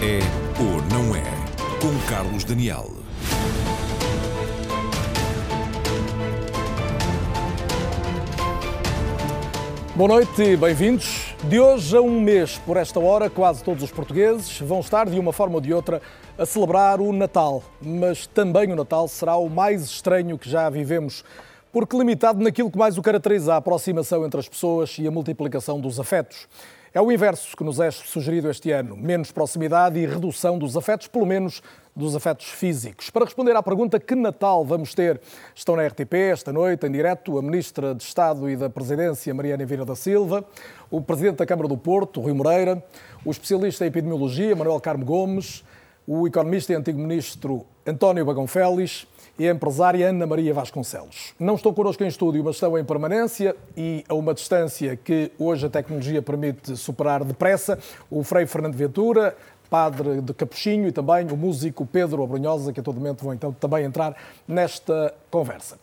É ou não é? Com Carlos Daniel. Boa noite e bem-vindos. De hoje a um mês, por esta hora, quase todos os portugueses vão estar, de uma forma ou de outra, a celebrar o Natal. Mas também o Natal será o mais estranho que já vivemos, porque limitado naquilo que mais o caracteriza, a aproximação entre as pessoas e a multiplicação dos afetos. É o inverso que nos é sugerido este ano: menos proximidade e redução dos afetos, pelo menos dos afetos físicos. Para responder à pergunta que Natal vamos ter, estão na RTP esta noite, em direto, a Ministra de Estado e da Presidência, Mariana Vieira da Silva, o Presidente da Câmara do Porto, Rui Moreira, o especialista em epidemiologia, Manuel Carmo Gomes, o economista e antigo Ministro António Bagão Félix e a empresária Ana Maria Vasconcelos. Não estão connosco em estúdio, mas estão em permanência e a uma distância que hoje a tecnologia permite superar depressa, o Frei Fernando Ventura, padre de Capuchinho e também o músico Pedro Abrunhosa, que a todo momento vão então também entrar nesta conversa.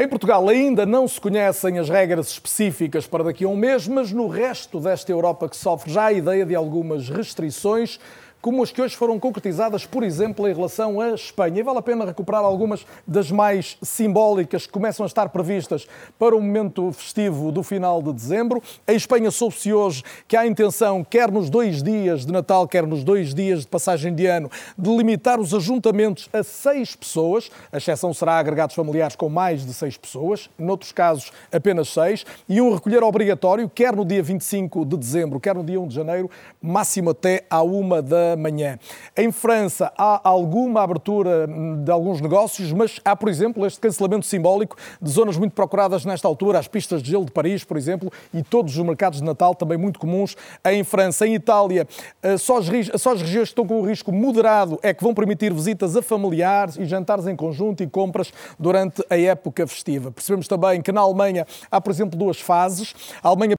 Em Portugal ainda não se conhecem as regras específicas para daqui a um mês, mas no resto desta Europa que sofre já a ideia de algumas restrições como as que hoje foram concretizadas, por exemplo, em relação à Espanha. E vale a pena recuperar algumas das mais simbólicas que começam a estar previstas para o momento festivo do final de dezembro. Em Espanha soube-se hoje que há a intenção, quer nos dois dias de Natal, quer nos dois dias de passagem de ano, de limitar os ajuntamentos a seis pessoas. A exceção será agregados familiares com mais de seis pessoas, noutros casos apenas seis, e um recolher obrigatório, quer no dia 25 de dezembro, quer no dia 1 de janeiro, máximo até à uma da manhã. Em França há alguma abertura de alguns negócios, mas há, por exemplo, este cancelamento simbólico de zonas muito procuradas nesta altura, as pistas de gelo de Paris, por exemplo, e todos os mercados de Natal também muito comuns em França. Em Itália, eh, só as, só as regiões que estão com o risco moderado é que vão permitir visitas a familiares e jantares em conjunto e compras durante a época festiva. Percebemos também que na Alemanha há, por exemplo, duas fases. A Alemanha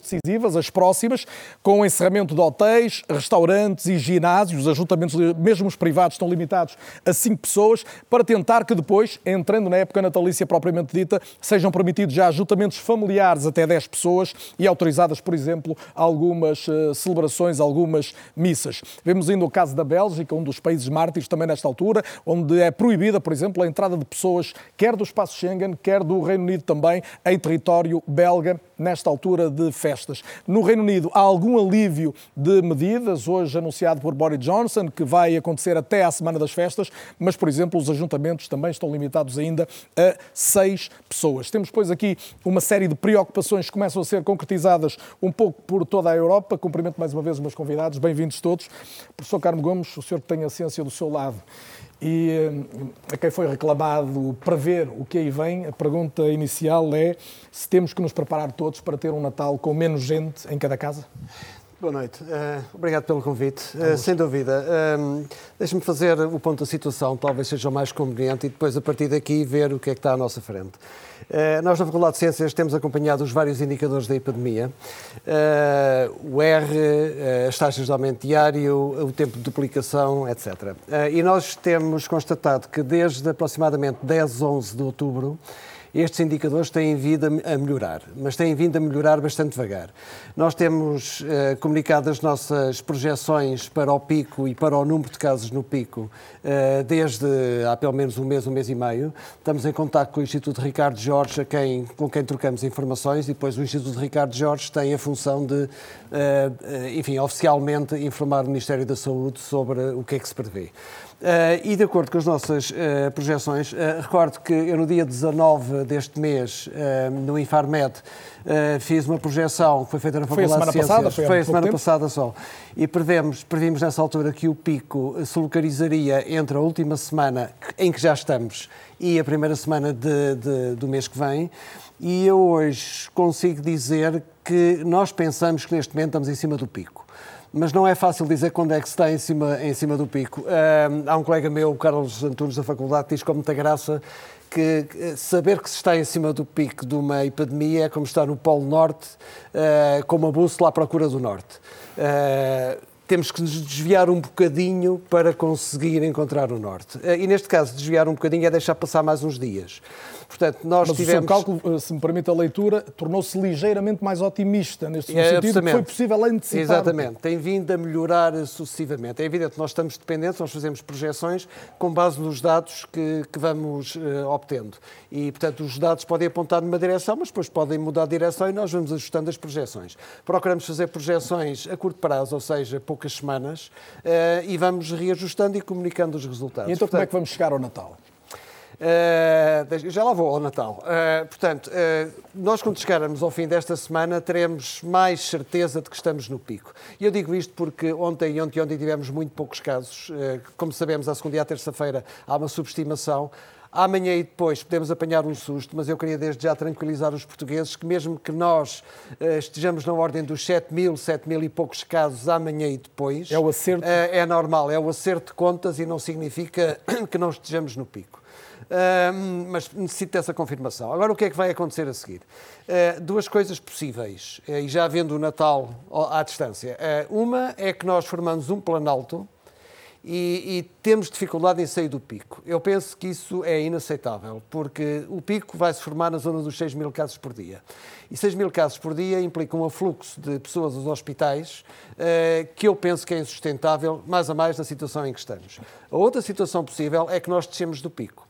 decisivas, as próximas, com o encerramento de hotéis, restaurantes e ginásios, os ajuntamentos, mesmo os privados, estão limitados a cinco pessoas, para tentar que depois, entrando na época natalícia propriamente dita, sejam permitidos já ajuntamentos familiares até 10 pessoas e autorizadas, por exemplo, algumas uh, celebrações, algumas missas. Vemos ainda o caso da Bélgica, um dos países mártires também nesta altura, onde é proibida, por exemplo, a entrada de pessoas, quer do espaço Schengen, quer do Reino Unido também, em território belga, nesta altura de festas. No Reino Unido há algum alívio de medidas, hoje anunciado por Boris Johnson, que vai acontecer até à semana das festas, mas, por exemplo, os ajuntamentos também estão limitados ainda a seis pessoas. Temos, pois, aqui uma série de preocupações que começam a ser concretizadas um pouco por toda a Europa. Cumprimento mais uma vez os meus convidados, bem-vindos todos. Professor Carmo Gomes, o senhor que tem a ciência do seu lado e eh, a quem foi reclamado prever o que aí vem, a pergunta inicial é se temos que nos preparar todos para ter um Natal com menos gente em cada casa? Boa noite. Uh, obrigado pelo convite. Uh, sem dúvida. Uh, Deixe-me fazer o ponto da situação, talvez seja o mais conveniente, e depois, a partir daqui, ver o que é que está à nossa frente. Uh, nós, na Faculdade de Ciências, temos acompanhado os vários indicadores da epidemia. o R, as taxas de aumento diário, o tempo de duplicação, etc. e nós temos constatado que desde aproximadamente 10, 11 de outubro, estes indicadores têm vindo a melhorar, mas têm vindo a melhorar bastante devagar. Nós temos uh, comunicado as nossas projeções para o pico e para o número de casos no pico uh, desde há pelo menos um mês, um mês e meio. Estamos em contato com o Instituto Ricardo Jorge, a quem, com quem trocamos informações, e depois o Instituto Ricardo Jorge tem a função de, uh, enfim, oficialmente informar o Ministério da Saúde sobre o que é que se prevê. Uh, e de acordo com as nossas uh, projeções, uh, recordo que eu no dia 19 deste mês, no Infarmed, fiz uma projeção que foi feita na Faculdade de Ciências. Passada, foi, foi a semana passada só. E prevemos, previmos nessa altura que o pico se localizaria entre a última semana em que já estamos e a primeira semana de, de, do mês que vem. E eu hoje consigo dizer que nós pensamos que neste momento estamos em cima do pico mas não é fácil dizer quando é que se está em cima, em cima do pico. Uh, há um colega meu, o Carlos Antunes, da faculdade, que diz com muita graça que saber que se está em cima do pico de uma epidemia é como estar no Polo Norte uh, com uma bússola à procura do Norte. Uh, temos que nos desviar um bocadinho para conseguir encontrar o Norte. E neste caso, desviar um bocadinho é deixar passar mais uns dias. Portanto, nós Mas tivemos... o seu cálculo, se me permite a leitura, tornou-se ligeiramente mais otimista neste é, sentido que foi possível antecipar. Exatamente, tem vindo a melhorar sucessivamente. É evidente, nós estamos dependentes, nós fazemos projeções com base nos dados que, que vamos uh, obtendo. E, portanto, os dados podem apontar numa direção, mas depois podem mudar de direção e nós vamos ajustando as projeções. Procuramos fazer projeções a curto prazo, ou seja, poucas semanas, uh, e vamos reajustando e comunicando os resultados. E então, portanto, como é que vamos chegar ao Natal? Uh, já lá vou ao Natal. Uh, portanto, uh, nós quando chegarmos ao fim desta semana teremos mais certeza de que estamos no pico. E eu digo isto porque ontem e ontem, ontem tivemos muito poucos casos. como sabemos, à segunda e à terça-feira há uma subestimação. Amanhã e depois podemos apanhar um susto, mas eu queria desde já tranquilizar os portugueses que mesmo que nós estejamos na ordem dos 7 mil, 7 mil e poucos casos amanhã e depois... É o acerto? é normal, é o acerto de contas e não significa que não estejamos no pico. Mas necessito dessa confirmação. Agora, o que é que vai acontecer a seguir? Uh, duas coisas possíveis, uh, e já vendo o Natal à distância. uma é que nós formamos um planalto e, e, temos dificuldade em sair do pico. Eu penso que isso é inaceitável, porque o pico vai se formar na zona dos 6 mil casos por dia. E 6 mil casos por dia implica um afluxo de pessoas aos hospitais que eu penso que é insustentável, mais a mais na situação em que estamos. A outra situação possível é que nós descemos do pico.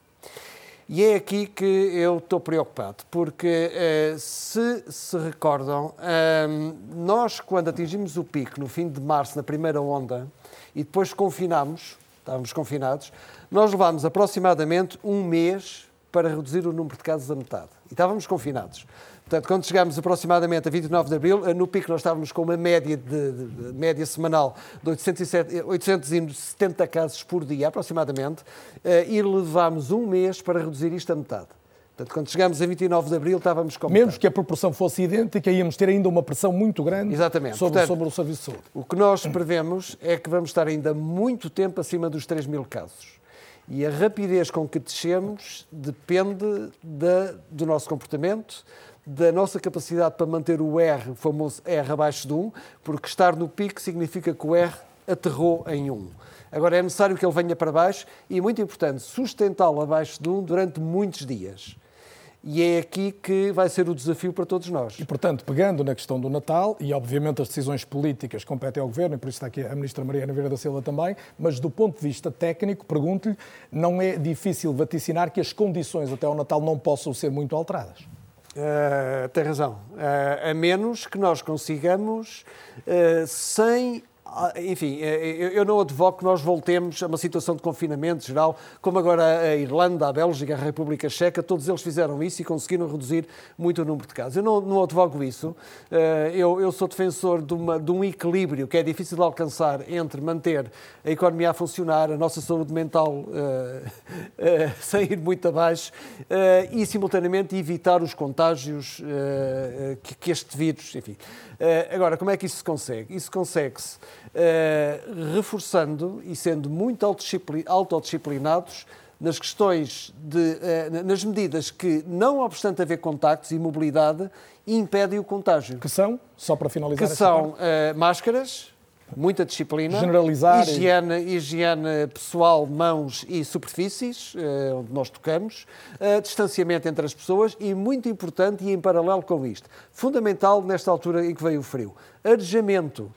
E é aqui que eu estou preocupado, porque eh, se se recordam, ehm, nós quando atingimos o pico no fim de março, na primeira onda, e depois confinámos, estávamos confinados, nós levámos aproximadamente um mês para reduzir o número de casos a metade. E estávamos confinados. Portanto, quando chegámos aproximadamente a 29 de abril, no pico nós estávamos com uma média, de, de média semanal de 807, 870 casos por dia, aproximadamente, eh, e levámos um mês para reduzir isto a metade. Portanto, quando chegámos a 29 de abril, estávamos com. Menos que a proporção fosse idêntica, íamos ter ainda uma pressão muito grande Exatamente. Sobre, Portanto, sobre o Serviço de Saúde. O que nós prevemos é que vamos estar ainda muito tempo acima dos 3 mil casos. E a rapidez com que descemos depende da, do nosso comportamento, da nossa capacidade para manter o R, o famoso R abaixo de 1, porque estar no pico significa que o R aterrou em 1. Agora é necessário que ele venha para baixo e, muito importante, sustentá-lo abaixo de 1 durante muitos dias. E é aqui que vai ser o desafio para todos nós. E, portanto, pegando na questão do Natal, e obviamente as decisões políticas competem ao Governo, e por isso está aqui a Ministra Mariana Vieira da Silva também, mas do ponto de vista técnico, pergunto-lhe, não é difícil vaticinar que as condições até ao Natal não possam ser muito alteradas? Uh, tem razão. Uh, a menos que nós consigamos, uh, sem ah, enfim, eh, eu não advogo que nós voltemos a uma situação de confinamento geral, como agora a Irlanda, a Bélgica, a República Checa, todos eles fizeram isso e conseguiram reduzir muito o número de casos. Eu não, não advogo isso. Eh, eu, eu sou defensor de, uma, de, um equilíbrio que é difícil de alcançar entre manter a economia a funcionar, a nossa saúde mental uh, uh, sair muito abaixo uh, e, simultaneamente, evitar os contágios que, que, este vírus, enfim. agora, como é que isso se consegue? Isso consegue-se uh, reforçando e sendo muito autodisciplinados nas questões de, uh, nas medidas que, não obstante haver contactos e mobilidade, impedem o contágio. Que são, só para finalizar Que são uh, máscaras, muita disciplina, generalizar higiene, higiene pessoal, mãos e superfícies onde nós tocamos, distanciamento entre as pessoas e, muito importante e em paralelo com isto, fundamental nesta altura em que veio o frio, arejamento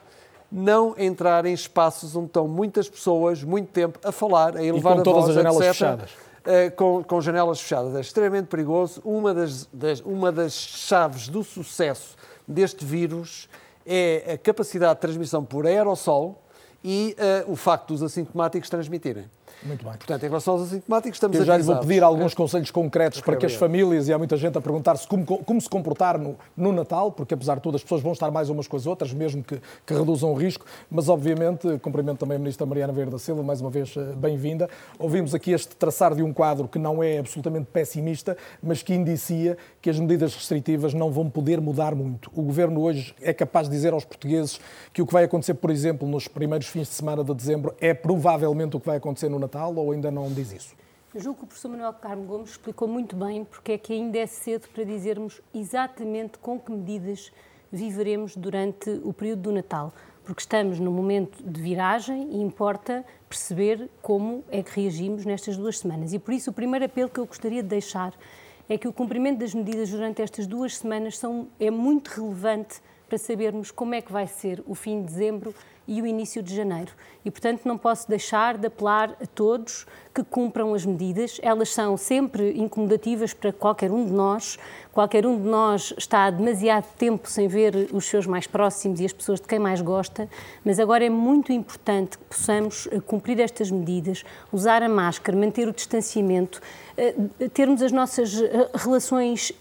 não entrar em espaços onde estão muitas pessoas, muito tempo, a falar, a elevar e com a todas voz, as janelas etc. fechadas. Uh, com, com, janelas fechadas. É extremamente perigoso. Uma das, das, uma das chaves do sucesso deste vírus é a capacidade de transmissão por aerossol e uh, o facto dos assintomáticos transmitirem. Muito bem. Portanto, em relação aos assintomáticos, estamos Eu já lhe vou pedir alguns é. conselhos concretos para que as famílias, e há muita gente a perguntar-se como, como, se comportar no, no, Natal, porque apesar de tudo as pessoas vão estar mais umas com as outras, mesmo que, que reduzam o risco, mas obviamente, cumprimento também a Ministra Mariana Verde da Silva, mais uma vez eh, bem-vinda. Ouvimos aqui este traçar de um quadro que não é absolutamente pessimista, mas que indicia que as medidas restritivas não vão poder mudar muito. O Governo hoje é capaz de dizer aos portugueses que o que vai acontecer, por exemplo, nos primeiros fins de semana de dezembro é provavelmente o que vai acontecer no Natal Natal ou ainda não diz isso? Eu julgo que o professor Manuel Carmo Gomes explicou muito bem porque é que ainda é cedo para dizermos exatamente com que medidas viveremos durante o período do Natal, porque estamos no momento de viragem e importa perceber como é que reagimos nestas duas semanas. E por isso o primeiro apelo que eu gostaria de deixar é que o cumprimento das medidas durante estas duas semanas são, é muito relevante para sabermos como é que vai ser o fim de dezembro e o início de janeiro. E, portanto, não posso deixar de apelar a todos que cumpram as medidas. Elas são sempre incomodativas para qualquer um de nós. Qualquer um de nós está demasiado tempo sem ver os seus mais próximos e as pessoas de quem mais gosta, mas agora é muito importante que possamos eh, cumprir estas medidas, usar a máscara, manter o distanciamento, eh, termos as nossas eh, relações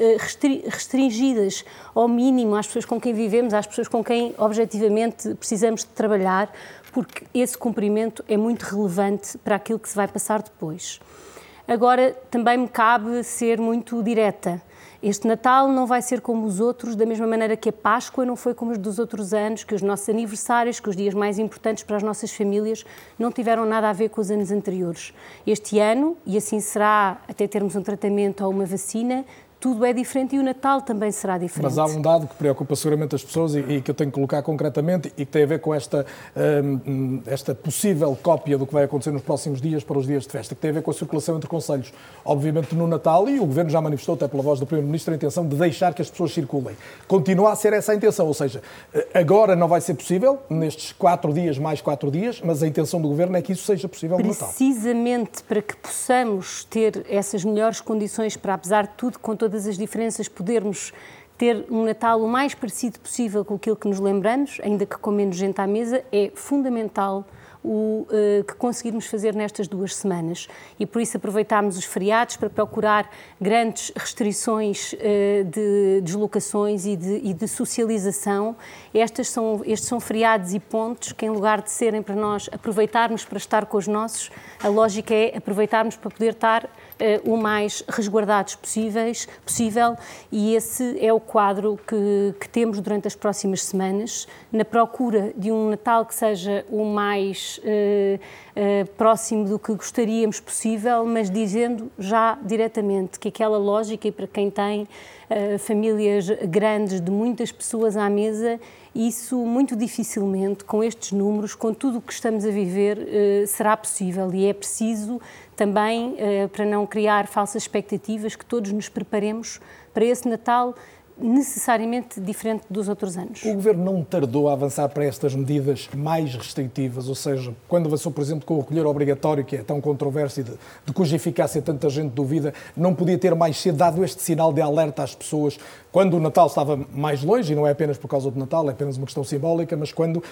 restringidas ao mínimo às pessoas com quem vivemos, às pessoas com quem objetivamente precisamos de trabalhar, porque esse cumprimento é muito relevante para aquilo que se vai passar depois. Agora, também me cabe ser muito direta. Este Natal não vai ser como os outros, da mesma maneira que a Páscoa não foi como os dos outros anos, que os nossos aniversários, que os dias mais importantes para as nossas famílias, não tiveram nada a ver com os anos anteriores. Este ano, e assim será até termos um tratamento ou uma vacina, tudo é diferente e o Natal também será diferente. Mas há um dado que preocupa seguramente as pessoas e, e que eu tenho que colocar concretamente e que tem a ver com esta, um, esta possível cópia do que vai acontecer nos próximos dias para os dias de festa, que tem a ver com a circulação entre conselhos. Obviamente no Natal, e o Governo já manifestou até pela voz do Primeiro-Ministro a intenção de deixar que as pessoas circulem. Continua a ser essa a intenção, ou seja, agora não vai ser possível, nestes quatro dias mais quatro dias, mas a intenção do Governo é que isso seja possível no Natal. Precisamente para que possamos ter essas melhores condições para, apesar de tudo, com todas as diferenças, podermos ter um Natal o mais parecido possível com aquilo que nos lembramos, ainda que com menos gente à mesa, é fundamental o uh, que conseguirmos fazer nestas duas semanas. E por isso aproveitámos os feriados para procurar grandes restrições uh, de deslocações e de, e de, socialização. Estas são, estes são feriados e pontos que, em lugar de serem para nós aproveitarmos para estar com os nossos, a lógica é aproveitarmos para poder estar uh, o mais resguardados possíveis, possível e esse é o quadro que, que temos durante as próximas semanas, na procura de um Natal que seja o mais uh, uh, próximo do que gostaríamos possível, mas dizendo já diretamente que aquela lógica, e para quem tem famílias grandes de muitas pessoas à mesa, isso muito dificilmente, com estes números, com tudo o que estamos a viver, será possível. E é preciso também eh, para não criar falsas expectativas, que todos nos preparemos para esse Natal necessariamente diferente dos outros anos. O Governo não tardou a avançar para estas medidas mais restritivas, ou seja, quando avançou, por exemplo, com o recolher obrigatório, que é tão controverso e de, de cuja eficácia tanta gente duvida, não podia ter mais cedo dado este sinal de alerta às pessoas quando o Natal estava mais longe, e não é apenas por causa do Natal, é apenas uma questão simbólica, mas quando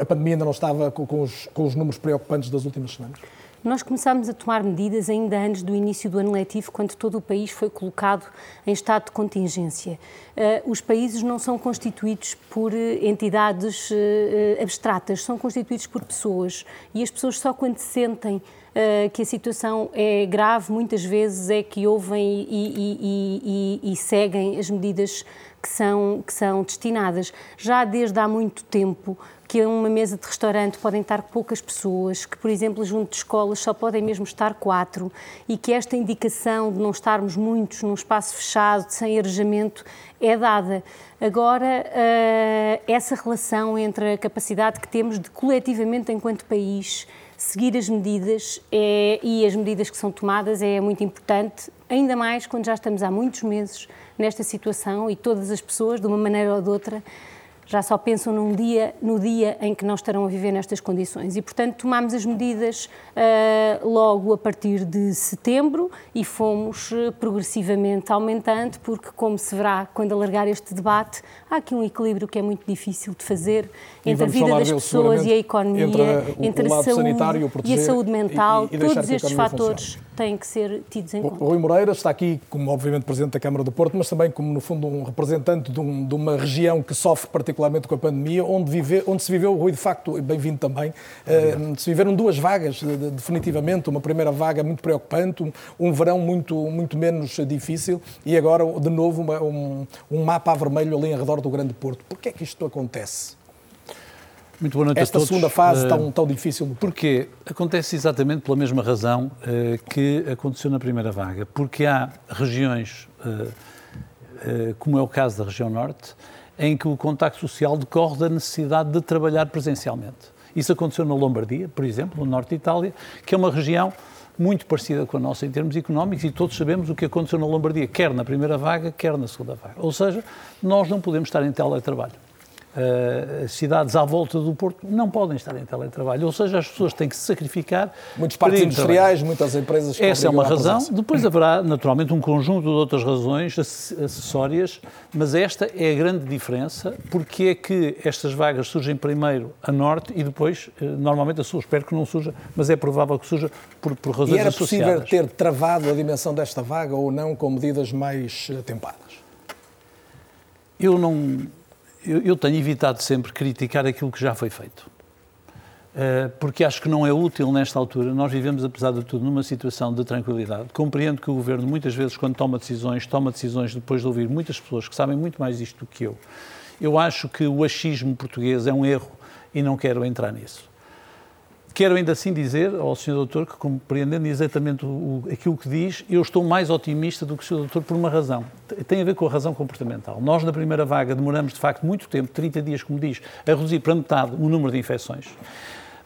a pandemia ainda não estava com, com, os, com os números preocupantes das últimas semanas? Nós começámos a tomar medidas ainda antes do início do ano letivo, quando todo o país foi colocado em estado de contingência. Uh, os países não são constituídos por uh, entidades uh, abstratas, são constituídos por pessoas. E as pessoas só quando sentem que a situação é grave, muitas vezes é que ouvem e, e, e, e seguem as medidas que são, que são destinadas. Já desde há muito tempo, que a uma mesa de restaurante podem estar poucas pessoas, que, por exemplo, junto de escolas só podem mesmo estar quatro e que esta indicação de não estarmos muitos num espaço fechado, sem arejamento, é dada. Agora, eh, essa relação entre a capacidade que temos de, coletivamente, enquanto país, seguir as medidas é, e as medidas que são tomadas é muito importante, ainda mais quando já estamos há muitos meses nesta situação e todas as pessoas, de uma maneira ou de outra, já só pensam num dia, no dia em que não estarão a viver nestas condições. E, portanto, tomámos as medidas uh, logo a partir de setembro e fomos uh, progressivamente aumentando, porque, como se verá quando alargar este debate, há aqui um equilíbrio que é muito difícil de fazer entre a vida das pessoas e a economia, entre, a, entre a saúde e a saúde mental. E, e Todos estes fatores. Têm que ser tidos em conta. O Rui Moreira está aqui como, obviamente, Presidente da Câmara do Porto, mas também como, no fundo, um representante de, um, de uma região que sofre particularmente com a pandemia, onde, vive, onde se viveu, Rui, de facto, bem-vindo também, uh, se viveram duas vagas, definitivamente, uma primeira vaga muito preocupante, um, um verão muito, muito menos difícil e agora, de novo, uma, um, um mapa a vermelho ali em redor do Grande Porto. Por que é que isto acontece? Muito boa noite Esta a todos. segunda fase uh, tão, tão difícil. Porque acontece exatamente pela mesma razão uh, que aconteceu na primeira vaga. Porque há regiões, uh, como é o caso da região norte, em que o contacto social decorre da necessidade de trabalhar presencialmente. Isso aconteceu na Lombardia, por exemplo, no norte de Itália, que é uma região muito parecida com a nossa em termos económicos e todos sabemos o que aconteceu na Lombardia, quer na primeira vaga, quer na segunda vaga. Ou seja, nós não podemos estar em teletrabalho. Uh, cidades à volta do Porto não podem estar em teletrabalho, ou seja, as pessoas têm que se sacrificar. Muitos parques industriais, muitas empresas. Essa é uma razão. Depois haverá, naturalmente, um conjunto de outras razões acessórias, mas esta é a grande diferença, porque é que estas vagas surgem primeiro a norte e depois, uh, normalmente, a sul. Espero que não surja, mas é provável que surja por, por razões e era associadas. possível ter travado a dimensão desta vaga ou não com medidas mais atempadas? Eu não eu, eu tenho evitado sempre criticar aquilo que já foi feito eh, porque acho que não é útil nesta altura. Nós vivemos, apesar de tudo, numa situação de tranquilidade. Compreendo que o Governo, muitas vezes, quando toma decisões, toma decisões depois de ouvir muitas pessoas que sabem muito mais disto do que eu. Eu acho que o achismo português é um erro e não quero entrar nisso. Quero ainda assim dizer ao Sr. Doutor que, compreendendo exatamente o, aquilo que diz, eu estou mais otimista do que o Sr. Doutor por uma razão. Tem a ver com a razão comportamental. Nós, na primeira vaga, demoramos de facto muito tempo, 30 dias, como diz, a reduzir para metade o número de infecções.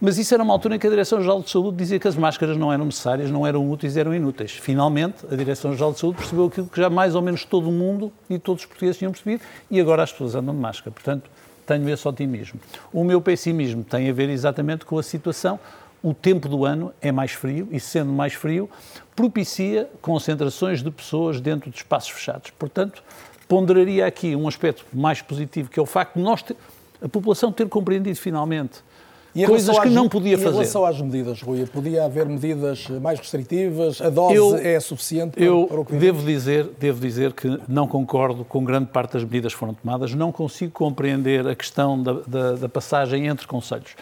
Mas isso era uma altura em que a Direção-Geral de Saúde dizia que as máscaras não eram necessárias, não eram úteis, eram inúteis. Finalmente, a Direção-Geral de Saúde percebeu aquilo que já mais ou menos todo o mundo e todos os portugueses tinham percebido e agora as pessoas andam de máscara. Portanto, tenho esse otimismo. O meu pessimismo tem a ver exatamente com a situação. O tempo do ano é mais frio e, sendo mais frio, propicia concentrações de pessoas dentro de espaços fechados. Portanto, ponderaria aqui um aspecto mais positivo, que é o facto de nós ter, a população ter compreendido finalmente coisas que não podia fazer. Em relação às medidas, Rui, podia haver medidas mais restritivas? A dose eu, é suficiente para, eu para o que devo dizer, devo dizer que não concordo com grande parte das medidas que foram tomadas. Não consigo compreender a questão da, da, da passagem entre conselhos.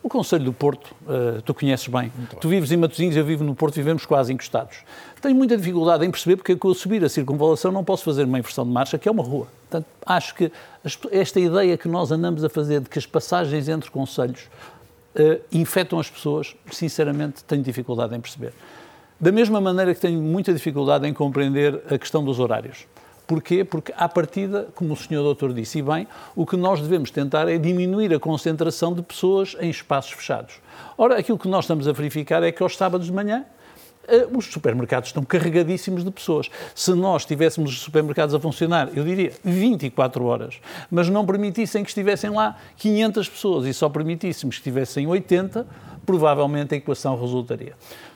O Conselho do Porto, uh, tu conheces bem. Muito tu vives em Matosinhos, eu vivo no Porto, vivemos quase encostados. Tenho muita dificuldade em perceber porque é com subir a circunvalação não posso fazer uma inversão de marcha, que é uma rua. Portanto, acho que esta ideia que nós andamos a fazer de que as passagens entre conselhos uh, infectam as pessoas, sinceramente tenho dificuldade em perceber. Da mesma maneira que tenho muita dificuldade em compreender a questão dos horários. Porquê? Porque, à partida, como o senhor doutor disse, e bem, o que nós devemos tentar é diminuir a concentração de pessoas em espaços fechados. Ora, aquilo que nós estamos a verificar é que aos sábados de manhã os supermercados estão carregadíssimos de pessoas. Se nós tivéssemos os supermercados a funcionar, eu diria 24 horas, mas não permitissem que estivessem lá 500 pessoas e só permitíssemos que estivessem 80, provavelmente a equação resultaria.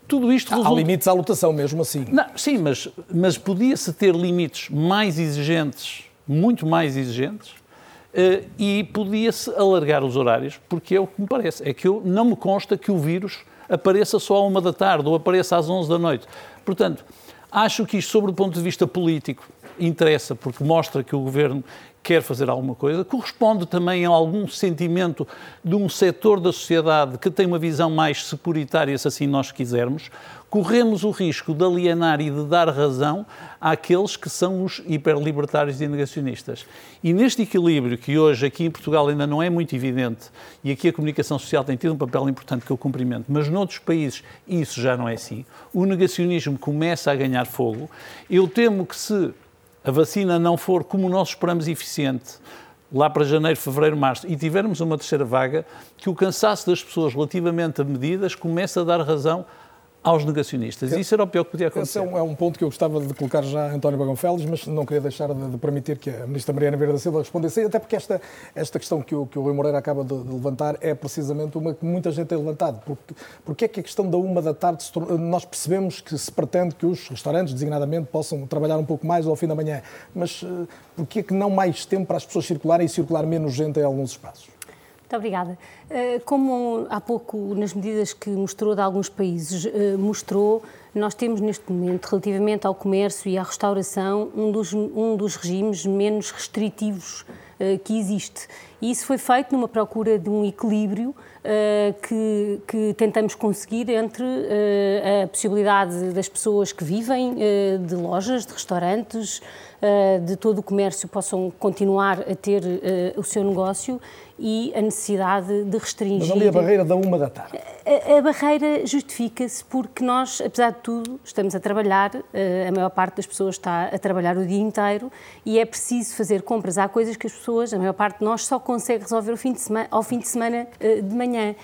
Tudo isto resulta... Há limites à lotação mesmo assim. Não, sim, mas, mas podia-se ter limites mais exigentes, muito mais exigentes, uh, e podia-se alargar os horários, porque é o que me parece. É que eu, não me consta que o vírus apareça só à uma da tarde ou apareça às 11 da noite. Portanto, acho que isto, sobre o ponto de vista político, interessa, porque mostra que o governo quer fazer alguma coisa, corresponde também a algum sentimento de um setor da sociedade que tem uma visão mais securitária, se assim nós quisermos, corremos o risco de alienar e de dar razão àqueles que são os hiperlibertários e negacionistas. E neste equilíbrio, que hoje aqui em Portugal ainda não é muito evidente, e aqui a comunicação social tem tido um papel importante que eu cumprimento, mas noutros países isso já não é assim, o negacionismo começa a ganhar fogo, eu temo que se a vacina não for como nós esperamos eficiente, lá para janeiro, fevereiro, março, e tivermos uma terceira vaga, que o cansaço das pessoas relativamente a medidas comece a dar razão aos negacionistas. Isso era o pior que podia acontecer. Esse é um, é um, ponto que eu gostava de colocar já a António Bagão Félix, mas não queria deixar de, de, permitir que a Ministra Mariana Vieira da Silva respondesse, até porque esta, esta questão que o, que o Rui Moreira acaba de, de, levantar é precisamente uma que muita gente tem levantado. Porque, porque é que a questão da uma da tarde, nós percebemos que se pretende que os restaurantes, designadamente, possam trabalhar um pouco mais ao fim da manhã, mas uh, porquê é que não mais tempo para as pessoas circularem e circular menos gente em alguns espaços? Muito obrigada. Eh, como há pouco, nas medidas que mostrou de alguns países, eh, mostrou, nós temos neste momento, relativamente ao comércio e à restauração, um dos, um dos regimes menos restritivos eh, que existe. E isso foi feito numa procura de um equilíbrio que, que, tentamos conseguir entre a possibilidade das pessoas que vivem de lojas, de restaurantes, de todo o comércio possam continuar a ter o seu negócio e a necessidade de restringir. Mas ali a barreira da uma da tarde. A, a barreira justifica-se porque nós, apesar de tudo, estamos a trabalhar, eh, a maior parte das pessoas está a trabalhar o dia inteiro e é preciso fazer compras. Há coisas que as pessoas, a maior parte de nós, só consegue resolver ao fim de semana, ao fim de, semana de manhã.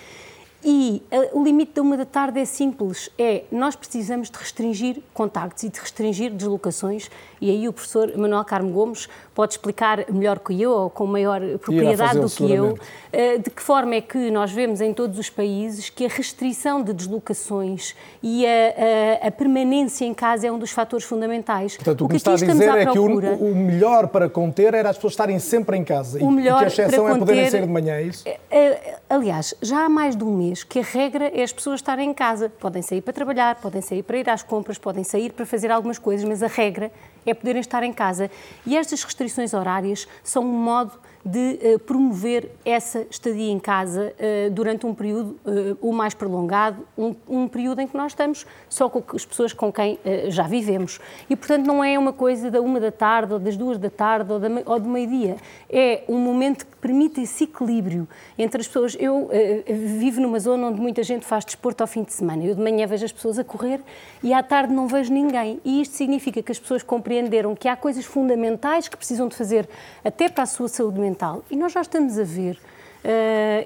E uh, o limite da uma da tarde é simples, é nós precisamos de restringir contactos e de restringir deslocações. E aí o professor Manuel Carmo Gomes pode explicar melhor que eu ou com maior propriedade do que eu, uh, de que forma é que nós vemos em todos os países que a restrição de deslocações e a, a, a permanência em casa é um dos fatores fundamentais. Portanto, o que, o que está a dizer é que o, o, melhor para conter era as pessoas estarem sempre em casa. O melhor e que a exceção é poderem sair de manhã, é isso? É, aliás, já há mais de um mês que a regra é as pessoas estarem em casa. Podem sair para trabalhar, podem sair para ir às compras, podem sair para fazer algumas coisas, mas a regra é poderem estar em casa. E estas restrições horárias são um modo de uh, promover essa estadia em casa uh, durante um período uh, o mais prolongado, um, um, período em que nós estamos só com as pessoas com quem já vivemos. E, portanto, não é uma coisa da uma da tarde, ou das duas da tarde, ou, da, ou do meio-dia. É um momento que permite esse equilíbrio entre as pessoas. Eu vivo numa zona onde muita gente faz desporto ao fim de semana. Eu de manhã vejo as pessoas a correr e à tarde não vejo ninguém. E isto significa que as pessoas compreenderam que há coisas fundamentais que precisam de fazer até para a sua saúde mental e nós já estamos a ver,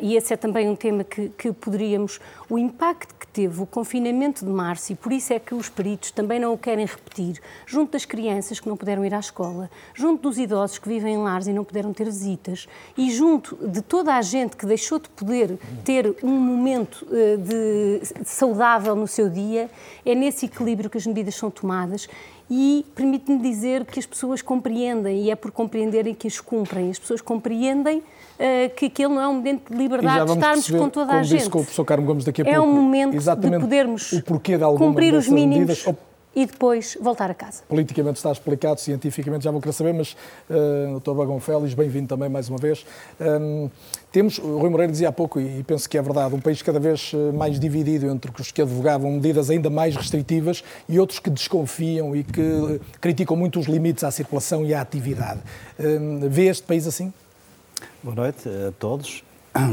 e esse é também um tema que, que poderíamos, o impacto que teve o confinamento de março, e por isso é que os peritos também não o querem repetir, junto das crianças que não puderam ir à escola, junto dos idosos que vivem em lares e não puderam ter visitas, e junto de toda a gente que deixou de poder ter um momento uh, de, saudável no seu dia, é nesse equilíbrio que as medidas são tomadas e permite-me dizer que as pessoas compreendem e é por compreenderem que as cumprem. As pessoas compreendem que aquele não é um momento de liberdade de estarmos com toda a gente. Disse com o professor Carmo Gomes daqui a é pouco. um momento de podermos o porquê de cumprir os mínimos. Medidas e depois voltar a casa. Politicamente está explicado, cientificamente já vou querer saber, mas uh, Dr. Bagão Félix, bem-vindo também mais uma vez. Um, temos, o Rui Moreira dizia há pouco, e penso que é verdade, um país cada vez eh, mais dividido entre os que advogavam medidas ainda mais restritivas e outros que desconfiam e que criticam muito os limites à circulação e à atividade. Um, vê este país assim? Boa noite a todos.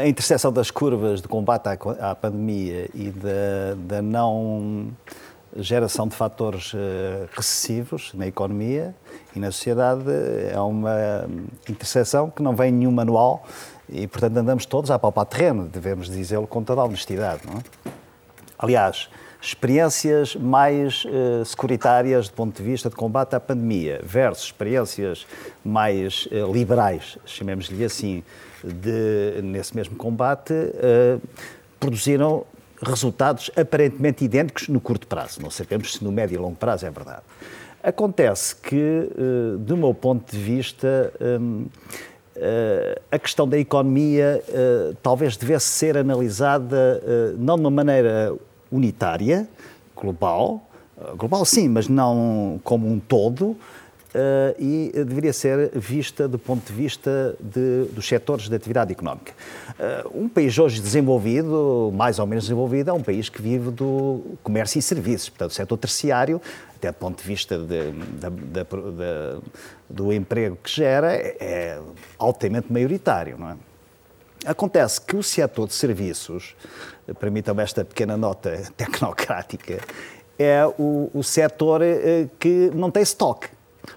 A interseção das curvas de combate à, pandemia e da, da não geração de fatores eh, recessivos na economia e na sociedade é uma interseção que não vem em nenhum manual e, portanto, andamos todos a palpar terreno, devemos dizê-lo com toda a honestidade. Não é? Aliás, experiências mais uh, securitárias do ponto de vista de combate à pandemia versus experiências mais uh, liberais, chamemos-lhe assim, de, nesse mesmo combate, uh, produziram resultados aparentemente idênticos no curto prazo. Não sabemos se no médio e longo prazo é verdade. Acontece que, uh, do meu ponto de vista, um, uh, a questão da economia talvez devesse ser analisada não de uma maneira unitária, global, global sim, mas não como um todo, Uh, e deveria ser vista do ponto de vista de, dos setores de atividade económica. Uh, um país hoje desenvolvido, mais ou menos desenvolvido, é um país que vive do comércio e serviços, portanto, o setor terciário, até do ponto de vista de, de, do emprego que gera, é altamente maioritário. É? Acontece que o setor de serviços, permitam-me esta pequena nota tecnocrática, é o, o setor eh, que não tem estoque.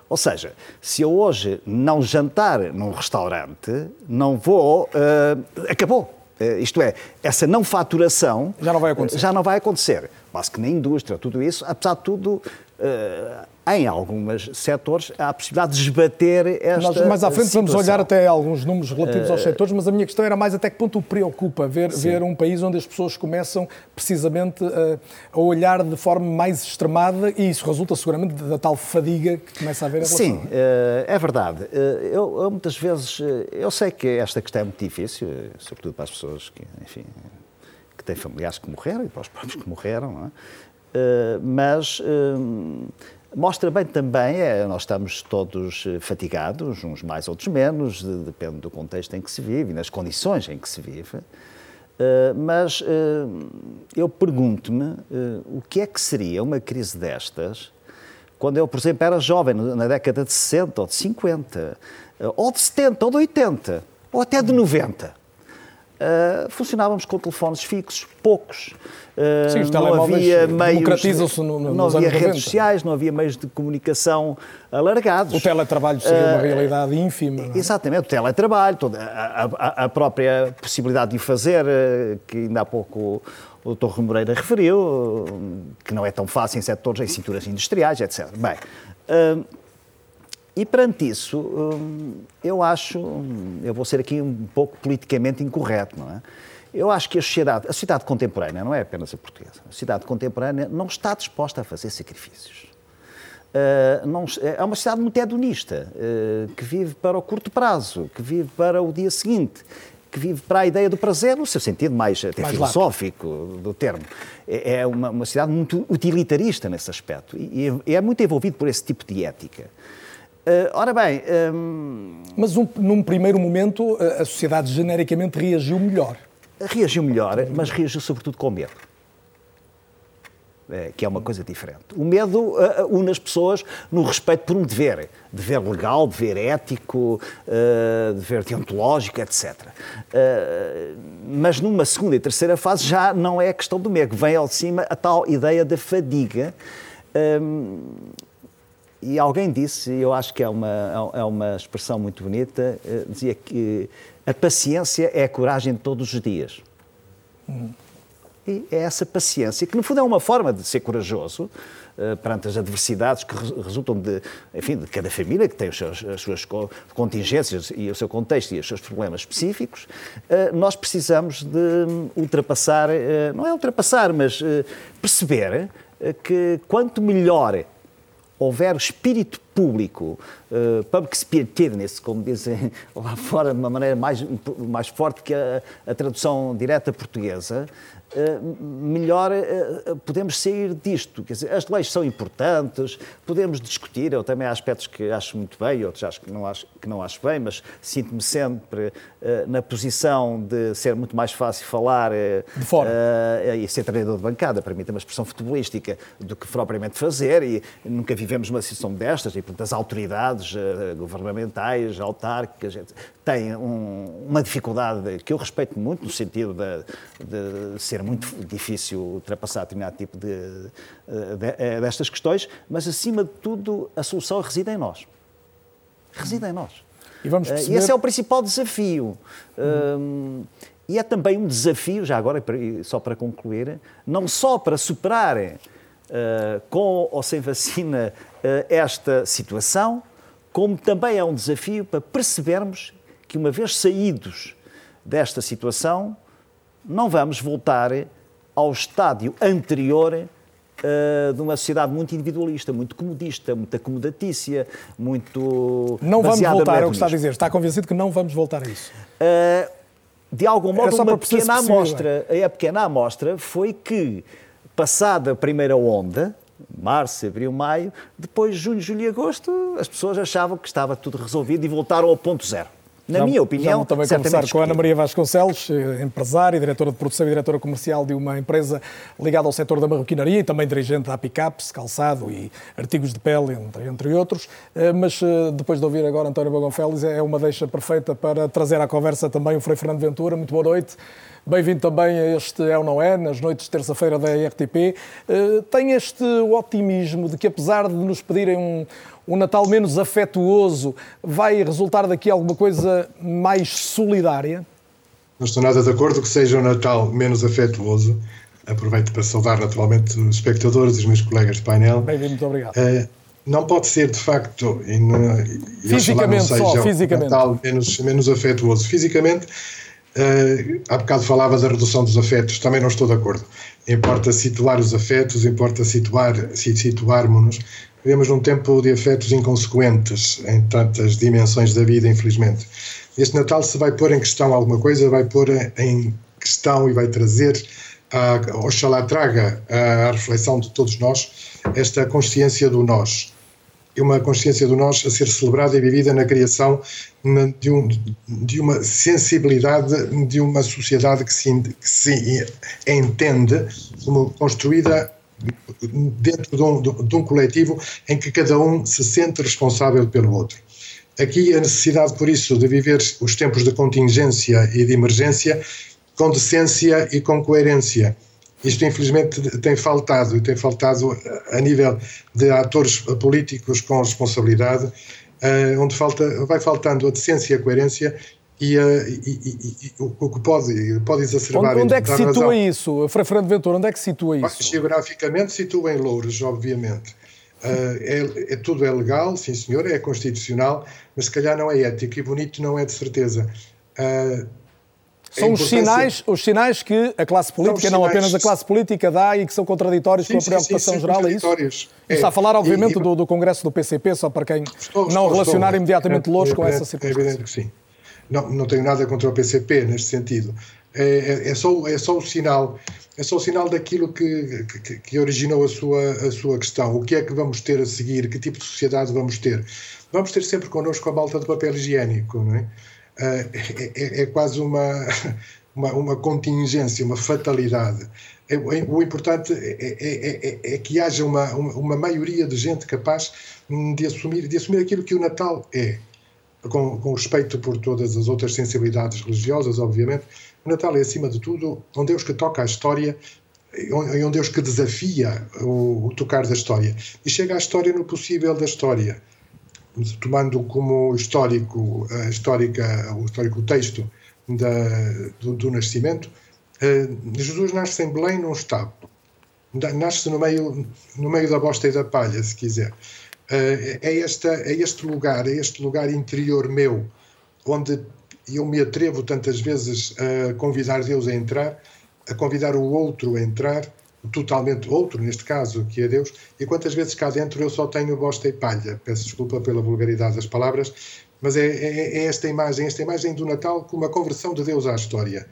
Ou seja, se eu hoje não jantar num restaurante, não vou. Uh, acabou. Uh, isto é, essa não faturação. Já não vai acontecer. Já não vai acontecer. Mas que na indústria, tudo isso, apesar de tudo, uh, em alguns setores há a possibilidade de esbater esta Nós mais à frente situação. vamos olhar até alguns números relativos aos setores, mas a minha questão era mais até que ponto o preocupa ver, ver um país onde as pessoas começam precisamente a, a, olhar de forma mais extremada e isso resulta seguramente da tal fadiga que começa a haver relação Sim, eh, é verdade. Eh, eu, eu, muitas vezes, eh, eu sei que esta questão é muito difícil, sobretudo para as pessoas que, enfim, que têm familiares que morreram e para os próprios que morreram, não é? mas Mostra bem também, é, nós estamos todos eh, fatigados, uns mais, outros menos, depende do contexto em que se vive e nas condições em que se vive. Uh, mas uh, eu pergunto-me uh, o que é que seria uma crise destas quando eu, por exemplo, era jovem, na década de 60 ou de 50, ou de 70 ou de 80, ou até de 90. Uh, funcionávamos com telefones fixos, poucos. Uh, Sim, os não havia meios, no, no, não havia redes 90. sociais, não havia meios de comunicação alargados. O teletrabalho seria uma realidade ínfima. É? Exatamente, o teletrabalho, toda a, a, a, própria possibilidade de o fazer, que ainda há pouco o Dr. Rui Moreira referiu, que não é tão fácil em setores, em cinturas industriais, etc. Bem, e perante isso, hum, eu acho, eu vou ser aqui um pouco politicamente incorreto, não é? Eu acho que a sociedade, a sociedade contemporânea, não é apenas a portuguesa, a sociedade contemporânea não está disposta a fazer sacrifícios. Uh, não, é uma sociedade muito hedonista, uh, que vive para o curto prazo, que vive para o dia seguinte, que vive para a ideia do prazer, no seu sentido mais até mais filosófico do termo. É, é uma, uma sociedade muito utilitarista nesse aspecto e é, é muito envolvido por esse tipo de ética. Uh, ora bem. Um... Mas um, num primeiro momento a sociedade genericamente reagiu melhor. Reagiu melhor, mas reagiu sobretudo com medo. É, que é uma coisa diferente. O medo uh, une as pessoas no respeito por um dever, dever legal, dever ético, uh, dever deontológico, etc. Uh, mas numa segunda e terceira fase já não é a questão do medo, vem ao de cima a tal ideia da fadiga. E alguém disse, eu acho que é uma, é uma expressão muito bonita, eh, dizia que a paciência é a coragem de todos os dias. Uhum. E é essa paciência, que no fundo é uma forma de ser corajoso uh, perante as adversidades que resultam de, enfim, de cada família, que tem seus, as suas contingências e o seu contexto e os seus problemas específicos. Uh, nós precisamos de ultrapassar, uh, não é ultrapassar, mas perceber que quanto melhor houver espírito público, uh, public spiritedness, como dizem lá fora de uma maneira mais, mais forte que a, a tradução direta portuguesa, melhor eh, podemos sair disto. Quer dizer, as leis são importantes, podemos discutir, eu também há aspectos que acho muito bem, outros acho que não acho, que não acho bem, mas sinto-me sempre eh, na posição de ser muito mais fácil falar de fora. e ser treinador de bancada, permite uma expressão futebolística, do que propriamente fazer, e nunca vivemos uma situação destas, e portanto as autoridades governamentais, autárquicas, têm um, uma dificuldade que eu respeito muito, no sentido de, de ser muito difícil ultrapassar determinado tipo de, de, eh, destas questões, mas acima de tudo a solução reside em nós. Reside em nós. E, vamos eh, perceber... esse é o principal desafio. Uhum. Um, e é também um desafio, já agora, só para concluir, não só para superar, uh, com ou sem vacina, uh, esta situação, como também é um desafio para percebermos que, uma vez saídos desta situação, não vamos voltar ao estádio anterior uh, de uma sociedade muito individualista, muito comodista, muito acomodatícia, muito. Não vamos voltar, é o que está a dizer. Está convencido que não vamos voltar a isso? Uh, de algum modo, uma pequena amostra. A pequena amostra foi que, passada a primeira onda, março, abril, maio, depois junho, julho e agosto, as pessoas achavam que estava tudo resolvido e voltaram ao ponto zero. Na já, minha opinião, já também conversar com a Ana Maria Vasconcelos, eh, empresária, diretora de produção e diretora comercial de uma empresa ligada ao setor da marroquinaria e também dirigente da Picapes, calçado e artigos de pele, entre, entre outros. Eh, mas eh, depois de ouvir agora António Bagão Félix, é uma deixa perfeita para trazer à conversa também o Frei Fernando Ventura. Muito boa noite. Bem-vindo também a este É ou Não É, nas noites de terça-feira da RTP. Tem este otimismo de que, apesar de nos pedirem um, um Natal menos afetuoso vai resultar daqui alguma coisa mais solidária? Não estou nada de acordo que seja um Natal menos afetuoso. Aproveito para saudar naturalmente os espectadores e os meus colegas de painel. Bem-vindo, muito obrigado. Uh, não pode ser, de facto, e não, e fisicamente não seja só, fisicamente. um Natal menos, menos afetuoso. Fisicamente, uh, há bocado falava da redução dos afetos, também não estou de acordo. Importa situar os afetos, importa situar, situarmos-nos Vivemos num tempo de afetos inconsequentes em tantas dimensões da vida, infelizmente. Este Natal, se vai pôr em questão alguma coisa, vai pôr em questão e vai trazer, a, oxalá traga a reflexão de todos nós, esta consciência do nós. E uma consciência do nós a ser celebrada e vivida na criação de, um, de uma sensibilidade de uma sociedade que se, que se entende como construída dentro de um, de um coletivo em que cada um se sente responsável pelo outro. Aqui a necessidade, por isso, de viver os tempos de contingência e de emergência com decência e com coerência. Isto, infelizmente, tem faltado, e tem faltado a nível de atores políticos com responsabilidade, uh, onde falta, vai faltando a decência e a coerência e, uh, e, e, o que pode, pode exacerbar... Onde, onde é que situa razão. isso, Frei Fernando Ventura, onde é que situa isso? Geograficamente situa em Louros, obviamente. Uh, é, é, tudo é legal, sim senhor, é constitucional, mas se calhar não é ético e bonito não é de certeza. Uh, são os sinais, os sinais que a classe política, não apenas a classe política, dá e que são contraditórios sim, com a preocupação sim, sim, geral, é isso? É. Está a falar, obviamente, e, do, do, Congresso do PCP, só para quem estou, não estou, relacionar estou, imediatamente é, Louros com essa circunstância. É evidente que sim. Não, não tenho nada contra o PCP neste sentido. É, é, é, só, é só o sinal é só o sinal daquilo que, que, que, originou a sua, a sua questão. O que é que vamos ter a seguir? Que tipo de sociedade vamos ter? Vamos ter sempre connosco a malta de papel higiênico, não é? Ah, é, é, é quase uma, uma, uma, contingência, uma fatalidade. É, o importante é, é, que haja uma, uma maioria de gente capaz de assumir, de assumir aquilo que o Natal é. Com, com respeito por todas as outras sensibilidades religiosas, obviamente, o Natal é, acima de tudo, um Deus que toca a história é um Deus que desafia o, o, tocar da história e chega à história no possível da história tomando como histórico, a histórica, o histórico texto da, do, do, nascimento, uh, Jesus nasce em Belém num estábulo. Nasce no meio, no meio da bosta e da palha, se quiser. Uh, é, esta, é este lugar, é este lugar interior meu, onde eu me atrevo tantas vezes a convidar Deus a entrar, a convidar o outro a entrar, totalmente outro, neste caso, que é Deus, e quantas vezes cá dentro eu só tenho bosta e palha. Peço desculpa pela vulgaridade das palavras, mas é, é, é esta imagem, esta imagem do Natal como a conversão de Deus à história.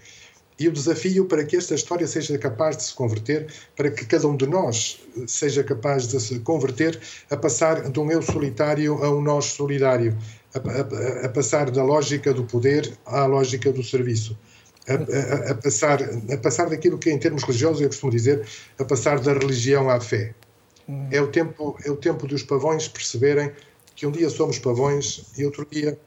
E o desafio para que esta história seja capaz de se converter, para que cada um de nós seja capaz de se converter, a passar de um eu solitário a um nós solidário, a, a, a passar da lógica do poder à lógica do serviço a, a, passar, a passar daquilo que, em termos religiosos, eu costumo dizer, a passar da religião à fé. Hum. É, o tempo, é o tempo dos pavões perceberem que um dia somos pavões e outro dia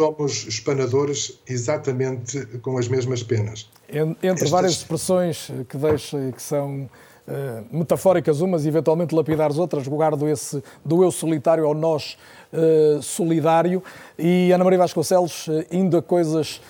somos espanadores exatamente com as mesmas penas. Entre Estas... várias expressões que deixo que são uh, metafóricas umas e eventualmente lapidares outras, guardo esse do eu solitário ao nós uh, solidário e Ana Maria Vasconcelos, uh, indo a coisas uh,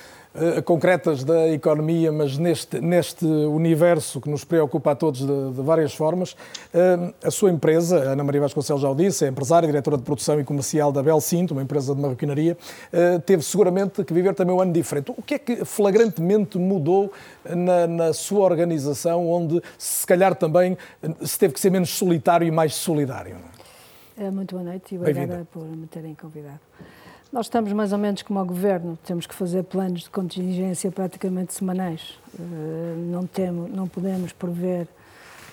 concretas da economia, mas neste, neste universo que nos preocupa a todos de, de várias formas. Uh, a sua empresa, Ana Maria Vasconcelos já o disse, é empresária, diretora de produção e comercial da Belcinto, uma empresa de marroquinaria, uh, teve seguramente que viver também um ano diferente. O que é que flagrantemente mudou na, na sua organização, onde se calhar também se teve que ser menos solitário e mais solidário? Muito boa noite e obrigada por me terem convidado. Nós estamos mais ou menos como ao governo, temos que fazer planos de contingência praticamente semanais. Eh, não, temos, não podemos prever,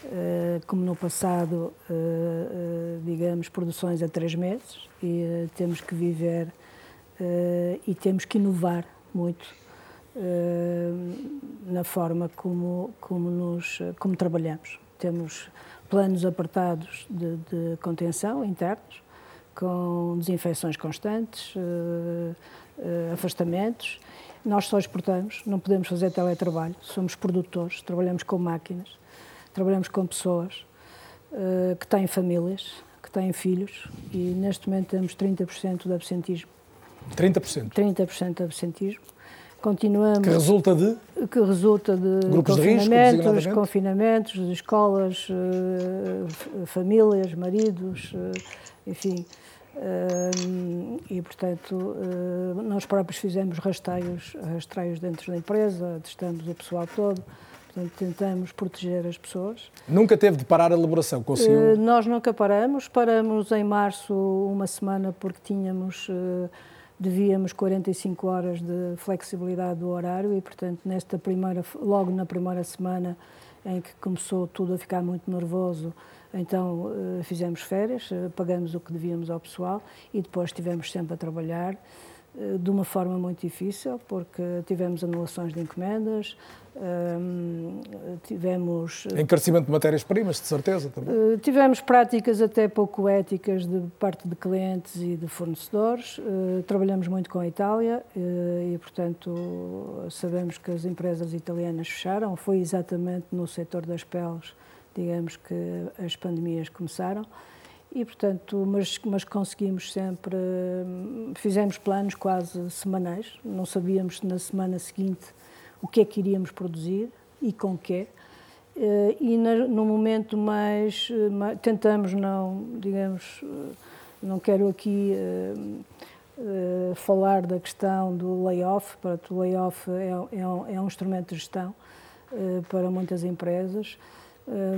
eh, como no passado, eh, digamos, produções a três meses e temos que viver e temos que inovar muito na forma como, como, nos, como trabalhamos. Temos planos apertados de, de contenção internos, com desinfecções constantes, uh, uh, afastamentos. Nós só exportamos, não podemos fazer teletrabalho, somos produtores, trabalhamos com máquinas, trabalhamos com pessoas uh, que têm famílias, que têm filhos e neste momento temos 30% de absentismo. 30%? 30% de absentismo. Continuamos. Que resulta de? Que resulta de Grupos confinamentos, de risco, confinamentos, de escolas, famílias, maridos, enfim e, portanto, ah, nós próprios fizemos rastreios, rastreios dentro da empresa, testamos o pessoal todo, portanto, tentamos proteger as pessoas. Nunca teve de parar a elaboração? Conseguiu? Ah, nós nunca paramos, paramos em março uma semana porque tínhamos, ah, devíamos 45 horas de flexibilidade do horário e, portanto, nesta primeira, logo na primeira semana em que começou tudo a ficar muito nervoso, então eh, fizemos férias, eh, pagamos o que devíamos ao pessoal e depois estivemos sempre a trabalhar de uma forma muito difícil, porque tivemos anulações de encomendas, tivemos... Encarecimento de matérias-primas, de certeza também. Tivemos práticas até pouco éticas de parte de clientes e de fornecedores. Trabalhamos muito com a Itália e, portanto, sabemos que as empresas italianas fecharam. Foi exatamente no setor das peles, digamos, que as pandemias começaram. E, portanto, mas, mas conseguimos sempre, fizemos planos quase semanais, não sabíamos na semana seguinte o que é que iríamos produzir e com quê. Eh, e no momento mais, eh, tentamos não, digamos, eh, não quero aqui uh, uh, falar da questão do layoff, para o layoff é, é, um, é um instrumento de gestão para muitas empresas,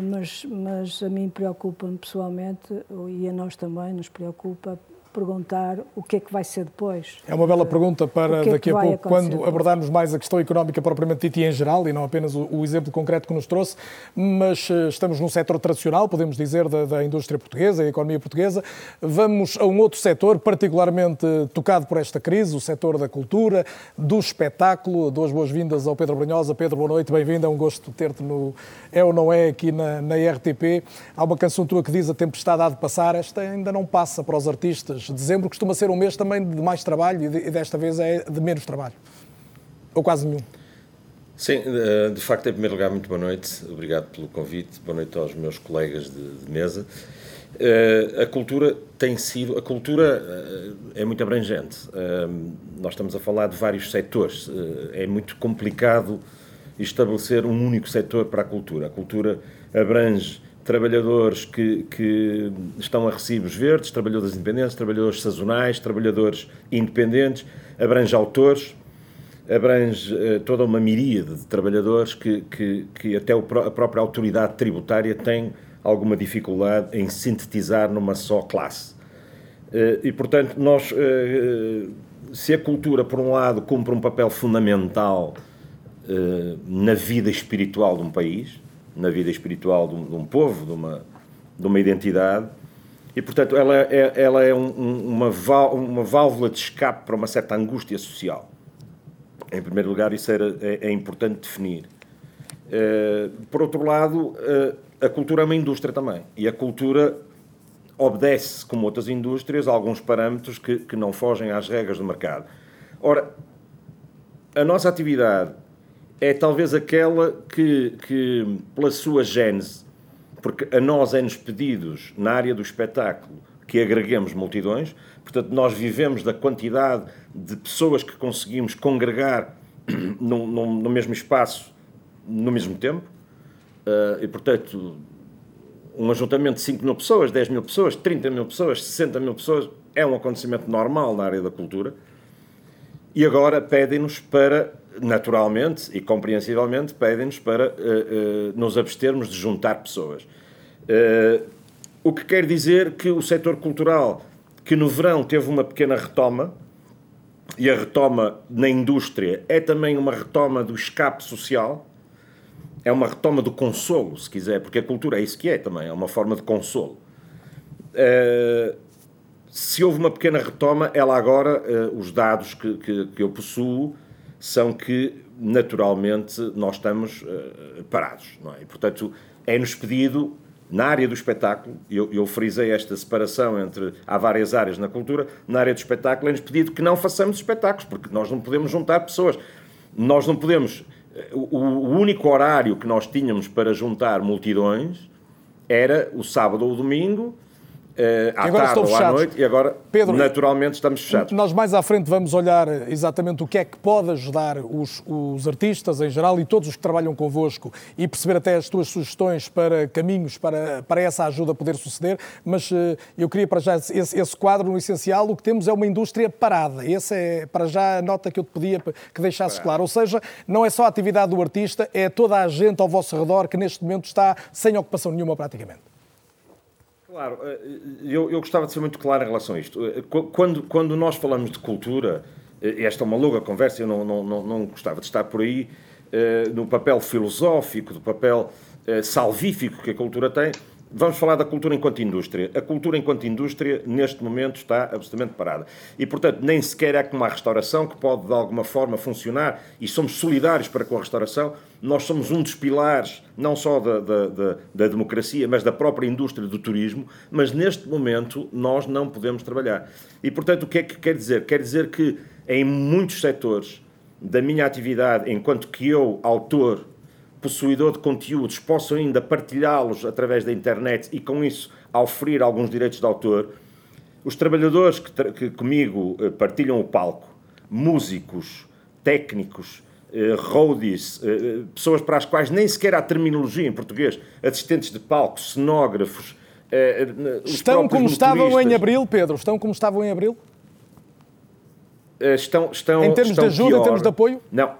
mas, mas a mim preocupa-me pessoalmente e a nós também nos preocupa perguntar o que é que vai ser depois. É uma bela pergunta para é daqui a pouco, quando depois? abordarmos mais a questão económica propriamente dita e em geral, e não apenas o, o, exemplo concreto que nos trouxe, mas uh, estamos num setor tradicional, podemos dizer, da, da, indústria portuguesa, da economia portuguesa. Vamos a um outro setor particularmente tocado por esta crise, o setor da cultura, do espetáculo. Duas boas-vindas ao Pedro Brunhosa. Pedro, boa noite, bem-vindo, é um gosto ter-te no É ou Não É aqui na, na RTP. Há uma canção tua que diz a tempestade há de passar, esta ainda não passa para os artistas Dezembro costuma ser um mês também de mais trabalho e desta vez é de menos trabalho. Ou quase nenhum. Sim, eh, de facto, em primeiro lugar, muito boa noite. Obrigado pelo convite. Boa noite aos meus colegas de, de mesa. Uh, a cultura tem sido. A cultura uh, é muito abrangente. Uh, nós estamos a falar de vários setores. é muito complicado estabelecer um único setor para a cultura. A cultura abrange trabalhadores que, que estão a recibos verdes, trabalhadores independentes, trabalhadores sazonais, trabalhadores independentes, abrange autores, abrange uh, toda uma miríade de trabalhadores que, que, que até a própria autoridade tributária tem alguma dificuldade em sintetizar numa só classe. Uh, e, portanto, nós, uh, se a cultura, por um lado, cumpre um papel fundamental na vida espiritual de um país, na vida espiritual de um, de um povo, de uma, de uma identidade. E, portanto, ela é, ela é um, uma, uma válvula de escape para uma certa angústia social. Em primeiro lugar, isso era, é, é importante definir. Uh, por outro lado, uh, a cultura é uma indústria também. E a cultura obedece, como outras indústrias, a alguns parâmetros que, que não fogem às regras do mercado. Ora, a nossa atividade é talvez aquela que, que pela sua gênese, porque a nós é-nos pedidos, na área do espetáculo, que agreguemos multidões, portanto, nós vivemos da quantidade de pessoas que conseguimos congregar no, no, no mesmo espaço, no mesmo tempo, uh, e, portanto, um ajuntamento de 5 mil pessoas, 10 mil pessoas, 30 mil pessoas, 60 mil pessoas, é um acontecimento normal na área da cultura, e agora pedem-nos para naturalmente e compreensivelmente, pedem-nos para uh, uh, nos abstermos de juntar pessoas. Uh, o que quer dizer que o setor cultural, que no verão teve uma pequena retoma, e a retoma na indústria é também uma retoma do escape social, é uma retoma do consolo, se quiser, porque a cultura é isso que é também, é uma forma de consolo. Se houve uma pequena retoma, ela agora, os dados que, que, que eu possuo, são que, naturalmente, nós estamos uh, parados. Não é? E, portanto, é-nos pedido, na área do espetáculo, eu, eu frisei esta separação entre. Há várias áreas na cultura, na área do espetáculo, é-nos pedido que não façamos espetáculos, porque nós não podemos juntar pessoas. Nós não podemos. Eh, o, o único horário que nós tínhamos para juntar multidões era o sábado ou o domingo uh, à tarde ou à noite e agora, Pedro, naturalmente, estamos fechados. Nós mais à frente vamos olhar exatamente o que é que pode ajudar os, os artistas em geral e todos os que trabalham convosco e perceber até as tuas sugestões para caminhos para, para essa ajuda poder suceder, mas uh, eu queria para já esse, esse, quadro no essencial, o que temos é uma indústria parada. Essa é para já a nota que eu te pedia que deixasses claro. Ou seja, não é só a atividade do artista, é toda a gente ao vosso redor que neste momento está sem ocupação nenhuma praticamente. Claro, eh, eu, eu gostava de ser muito claro em relação a isto. Eh, quando, quando nós falamos de cultura, eh, esta é uma longa conversa, eu não, não, não, não gostava de estar por aí no papel filosófico, do papel salvífico que a cultura tem, Vamos falar da cultura enquanto indústria. A cultura enquanto indústria, neste momento, está absolutamente parada. E, portanto, nem sequer é como a restauração, que pode, de alguma forma, funcionar, e somos solidários para com a restauração. Nós somos um dos pilares, não só da, da, da, da democracia, mas da própria indústria do turismo. Mas, neste momento, nós não podemos trabalhar. E, portanto, o que é que quer dizer? Quer dizer que, em muitos setores da minha atividade, enquanto que eu, autor, possuidor de conteúdos possam ainda partilhá-los através da internet e com isso oferir alguns direitos de autor, os trabalhadores que, que comigo eh, partilham o palco, músicos, técnicos, eh, roadies, eh, pessoas para as quais nem sequer há terminologia em português, assistentes de palco, cenógrafos. Estão como estavam em abril, Pedro? Estão como estavam em abril? Estão, estão, em termos estão de ajuda, pior. em termos de apoio? Não,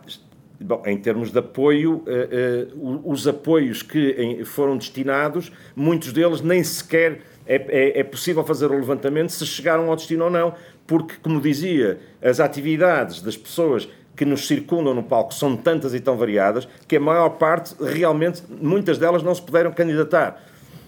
Bom, em termos de apoio, uh, uh, os apoios que foram destinados, muitos deles nem sequer é, é, é, possível fazer o levantamento se chegaram ao destino ou não, porque, como dizia, as atividades das pessoas que nos circundam no palco são tantas e tão variadas que a maior parte, realmente, muitas delas não se puderam candidatar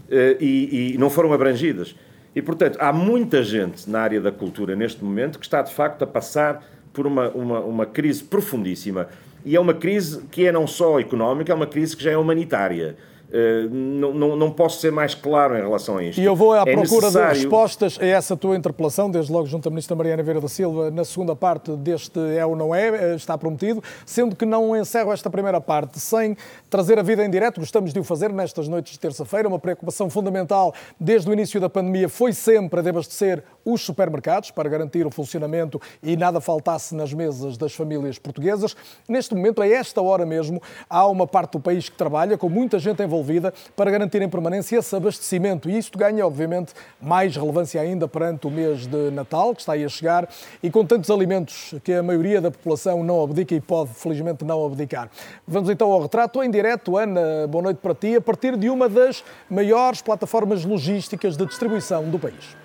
uh, e, e não foram abrangidas. E, portanto, há muita gente na área da cultura neste momento que está, de facto, a passar por uma, uma, uma crise profundíssima e é uma crise que é não só económica, é uma crise que já é humanitária. Uh, não, não, não, posso ser mais claro em relação a isto. E eu vou à é procura necessário... de respostas a essa tua interpelação, desde logo junto à Ministra Mariana Vieira da Silva, na segunda parte deste É ou Não É, eh, está prometido, sendo que não encerro esta primeira parte sem trazer a vida em direto, gostamos de o fazer nestas noites de terça-feira, uma preocupação fundamental desde o início da pandemia foi sempre a de abastecer os supermercados para garantir o funcionamento e nada faltasse nas mesas das famílias portuguesas. Neste momento, a esta hora mesmo, há uma parte do país que trabalha com muita gente envolvida para garantir em permanência esse abastecimento e isto ganha, obviamente, mais relevância ainda perante o mês de Natal, que está aí a chegar, e com tantos alimentos que a maioria da população não abdica e pode, felizmente, não abdicar. Vamos então ao retrato em direto. Ana, boa noite para ti, a partir de uma das maiores plataformas logísticas de distribuição do país.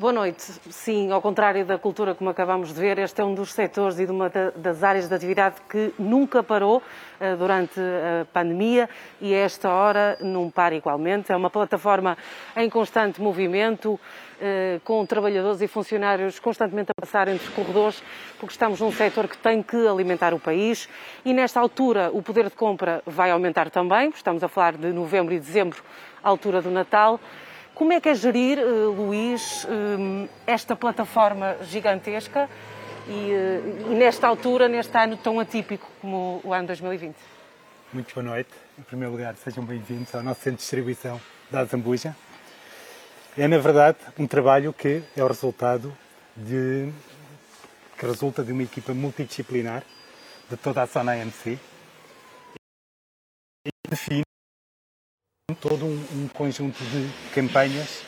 Boa noite. Sim, ao contrário da cultura, como acabamos de ver, este é um dos setores e de uma das áreas de atividade que nunca parou uh, durante a pandemia e a esta hora não para igualmente. É uma plataforma em constante movimento, com trabalhadores e funcionários constantemente a passar entre os corredores, porque estamos num setor que tem que alimentar o país e nesta altura o poder de compra vai aumentar também, estamos a falar de novembro e dezembro, altura do Natal. Como é que é gerir, eh, Luís, eh, esta plataforma gigantesca e, eh, e, nesta altura, neste ano tão atípico como o ano 2020? Muito boa noite. Em primeiro lugar, sejam bem-vindos ao nosso centro de distribuição da Zambuja. É, na verdade, um trabalho que é o resultado de que resulta de uma equipa multidisciplinar de toda a zona AMC e define todo um, um conjunto de campanhas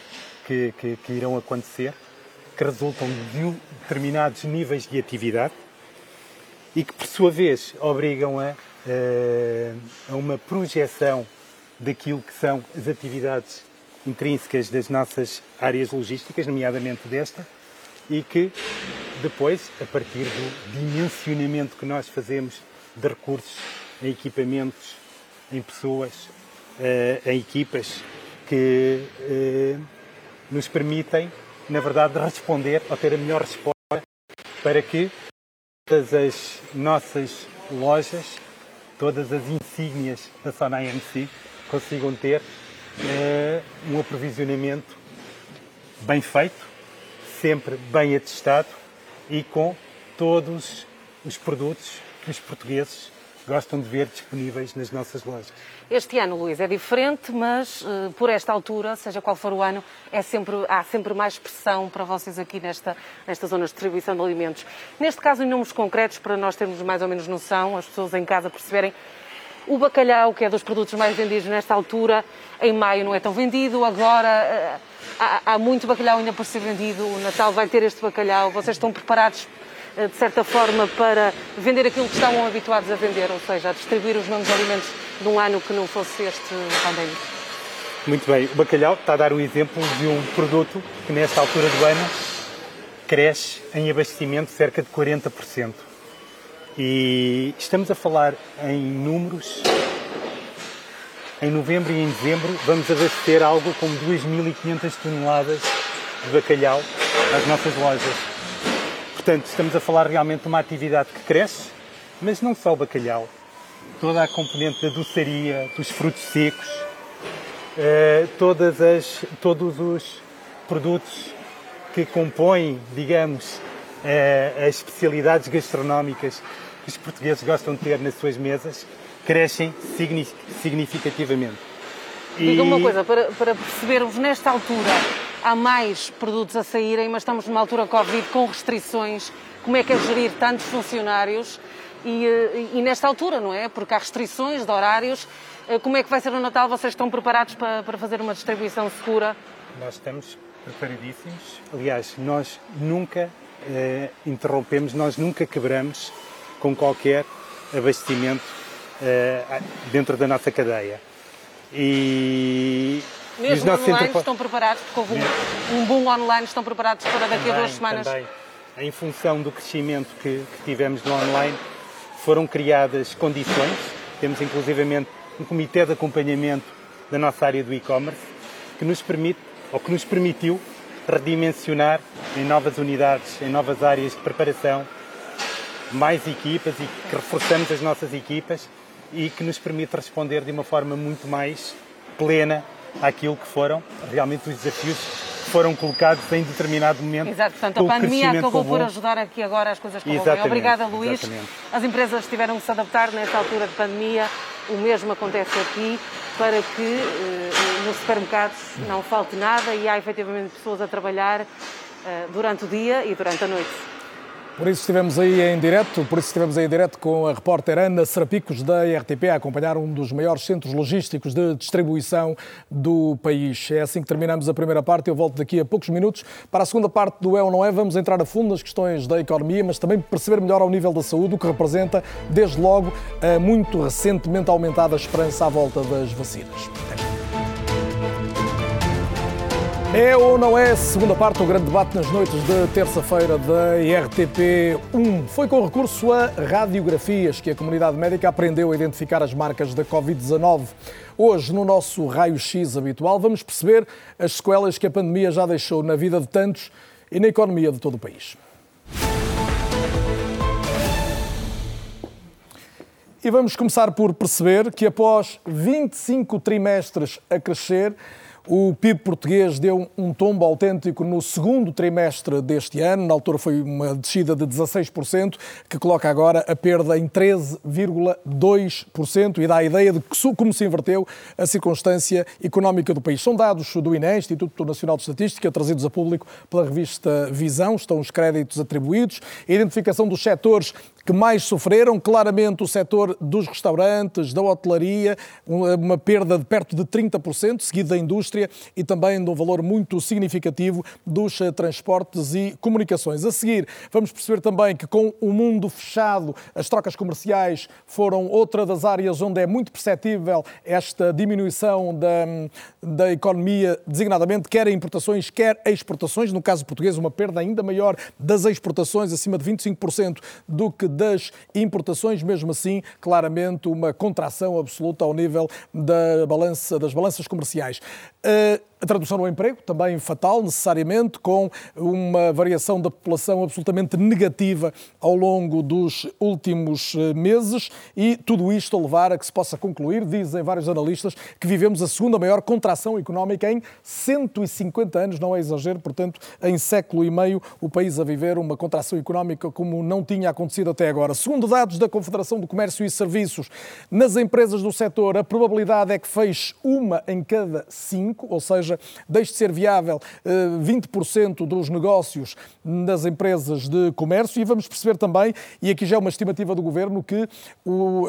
que, que, que, irão acontecer, que resultam de determinados níveis de atividade e que, por sua vez, obrigam a, a uma projeção daquilo que são as atividades intrínsecas das nossas áreas logísticas, nomeadamente desta, e que depois, a partir do dimensionamento que nós fazemos de recursos em equipamentos, em pessoas, uh, em equipas que uh, nos permitem, na verdade, responder ou ter a melhor resposta para que todas as nossas lojas, todas as insígnias da Sona consigam ter um aprovisionamento bem feito, sempre bem atestado e com todos os produtos que os portugueses gostam de ver disponíveis nas nossas lojas. Este ano, Luís, é diferente, mas uh, por esta altura, seja qual for o ano, é sempre, há sempre mais pressão para vocês aqui nesta, nesta zona de distribuição de alimentos. Neste caso, em números concretos, para nós termos mais ou menos noção, as pessoas em casa perceberem, o bacalhau, que é dos produtos mais vendidos nesta altura, em maio não é tão vendido, agora uh, há, há muito bacalhau ainda por ser vendido, o Natal vai ter este bacalhau, vocês estão preparados eh, de certa forma, para vender aquilo que estavam habituados a vender, ou seja, a distribuir os mesmos alimentos de um ano que não fosse este pandémico? Muito bem. O bacalhau está a dar o exemplo de um produto que, nesta altura do ano, cresce em abastecimento cerca de 40%. E estamos a falar em números em novembro e em dezembro vamos abastecer algo como 2.500 toneladas de bacalhau às nossas lojas. Portanto, estamos a falar realmente de uma atividade que cresce, mas não só o bacalhau, toda a componente da doçaria, dos frutos secos, eh, todas as, todos os produtos que compõem, digamos, as especialidades gastronómicas que os portugueses gostam de ter nas suas mesas, crescem significativamente. Diga uma coisa, para, para percebermos, nesta altura há mais produtos a saírem, mas estamos numa altura Covid com restrições. Como é que é gerir tantos funcionários? E, eh, e, nesta altura, não é? Porque há restrições de horários. Eh, como é que vai ser o Natal? Vocês estão preparados para, para fazer uma distribuição segura? Nós estamos preparadíssimos. Aliás, nós nunca eh, interrompemos, nós nunca quebramos com qualquer abastecimento eh, dentro da nossa cadeia. E, Mesmo online estão preparados, porque houve um, um boom online, estão preparados para daqui também, a duas semanas? Também. Em função do crescimento que, que tivemos no online, foram criadas condições, temos inclusivamente um comitê de acompanhamento da nossa área do e-commerce, que nos permite, ou que nos permitiu, redimensionar em novas unidades, em novas áreas de preparação, mais equipas e que reforçamos as nossas equipas e que nos permite responder de uma forma muito mais plena àquilo que foram realmente os desafios que foram colocados em determinado momento. Exato, portanto, a pandemia acabou por ajudar aqui agora as coisas como bem. Obrigada, Luís. Exatamente. As empresas tiveram que se adaptar nesta altura de pandemia, o mesmo acontece aqui, para que eh, nos supermercados não falte nada e há efetivamente pessoas a trabalhar eh, durante o dia e durante a noite. Por isso estivemos aí em direto, por isso estivemos aí em direto com a repórter Ana Serapicos da RTP a acompanhar um dos maiores centros logísticos de distribuição do país. É assim que terminamos a primeira parte. Eu volto daqui a poucos minutos para a segunda parte do É ou Não É. Vamos entrar a fundo nas questões da economia, mas também perceber melhor ao nível da saúde o que representa, desde logo, a muito recentemente aumentada esperança à volta das vacinas. É ou não é? Segunda parte do grande debate nas noites de terça-feira da RTP1. Foi com recurso a radiografias que a comunidade médica aprendeu a identificar as marcas da Covid-19. Hoje, no nosso raio-x habitual, vamos perceber as sequelas que a pandemia já deixou na vida de tantos e na economia de todo o país. E vamos começar por perceber que após 25 trimestres a crescer, o PIB português deu um tombo autêntico no segundo trimestre deste ano, na altura foi uma descida de 16%, que coloca agora a perda em 13,2% e dá a ideia de como se inverteu a circunstância económica do país. São dados do INE, Instituto Nacional de Estatística, trazidos a público pela revista Visão, estão os créditos atribuídos, a identificação dos setores que mais sofreram, claramente o setor dos restaurantes, da hotelaria, uma perda de perto de 30%, seguido da indústria e também de um valor muito significativo dos eh, transportes e comunicações. A seguir, vamos perceber também que com o mundo fechado, as trocas comerciais foram outra das áreas onde é muito perceptível esta diminuição da, da economia, designadamente quer importações, quer exportações. No caso português, uma perda ainda maior das exportações, acima de 25% do que das importações, mesmo assim, claramente uma contração absoluta ao nível da balança, das balanças comerciais. Uh, a tradução no emprego, também fatal, necessariamente, com uma variação da população absolutamente negativa ao longo dos últimos eh, meses e tudo isto a levar a que se possa concluir, dizem vários analistas, que vivemos a segunda maior contração económica em 150 anos, não é exagero, portanto, em século e meio, o país a viver uma contração económica como não tinha acontecido até agora. Segundo dados da Confederação do Comércio e Serviços, nas empresas do setor, a probabilidade é que feche uma em cada cinco, ou seja, seja, deixe de ser viável 20% eh, dos negócios nas empresas de comércio. E vamos perceber também, e aqui já é uma estimativa do Governo, que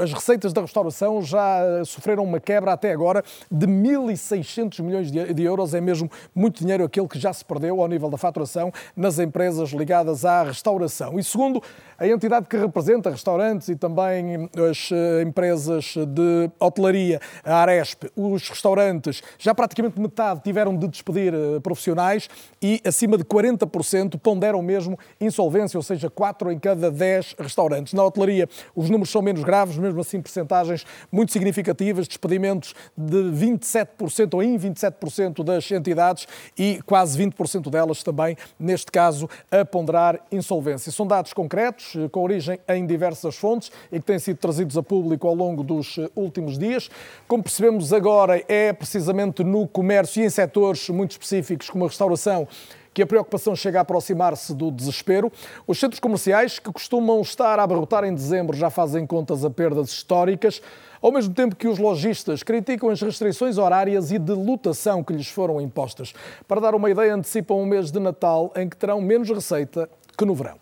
as receitas da restauração já sofreram uma quebra até agora de 1.600 milhões de euros, é mesmo muito dinheiro aquele que já se perdeu ao nível da faturação nas empresas ligadas à restauração. E segundo a entidade que representa restaurantes e também as eh, empresas de hotelaria, a Aresp, os restaurantes, já praticamente metade tiveram de despedir eh, profissionais e acima de 40% ponderam mesmo insolvência, ou seja, 4 em cada 10 restaurantes. Na hotelaria, os números são menos graves, mesmo assim, percentagens muito significativas, despedimentos de 27% ou em 27% das entidades e quase 20% delas também, neste caso, a ponderar insolvência. São dados concretos, eh, com origem em diversas fontes e que têm sido trazidos a público ao longo dos eh, últimos dias. Como percebemos agora, é precisamente no comércio e em setores muito específicos, como a restauração, que a preocupação chega a aproximar-se do desespero. Os centros comerciais, que costumam estar a abarrotar em dezembro, já fazem contas a perdas históricas, ao mesmo tempo que os lojistas criticam as restrições horárias e de lotação que lhes foram impostas. Para dar uma ideia, antecipam um mês de Natal em que terão menos receita que no verão.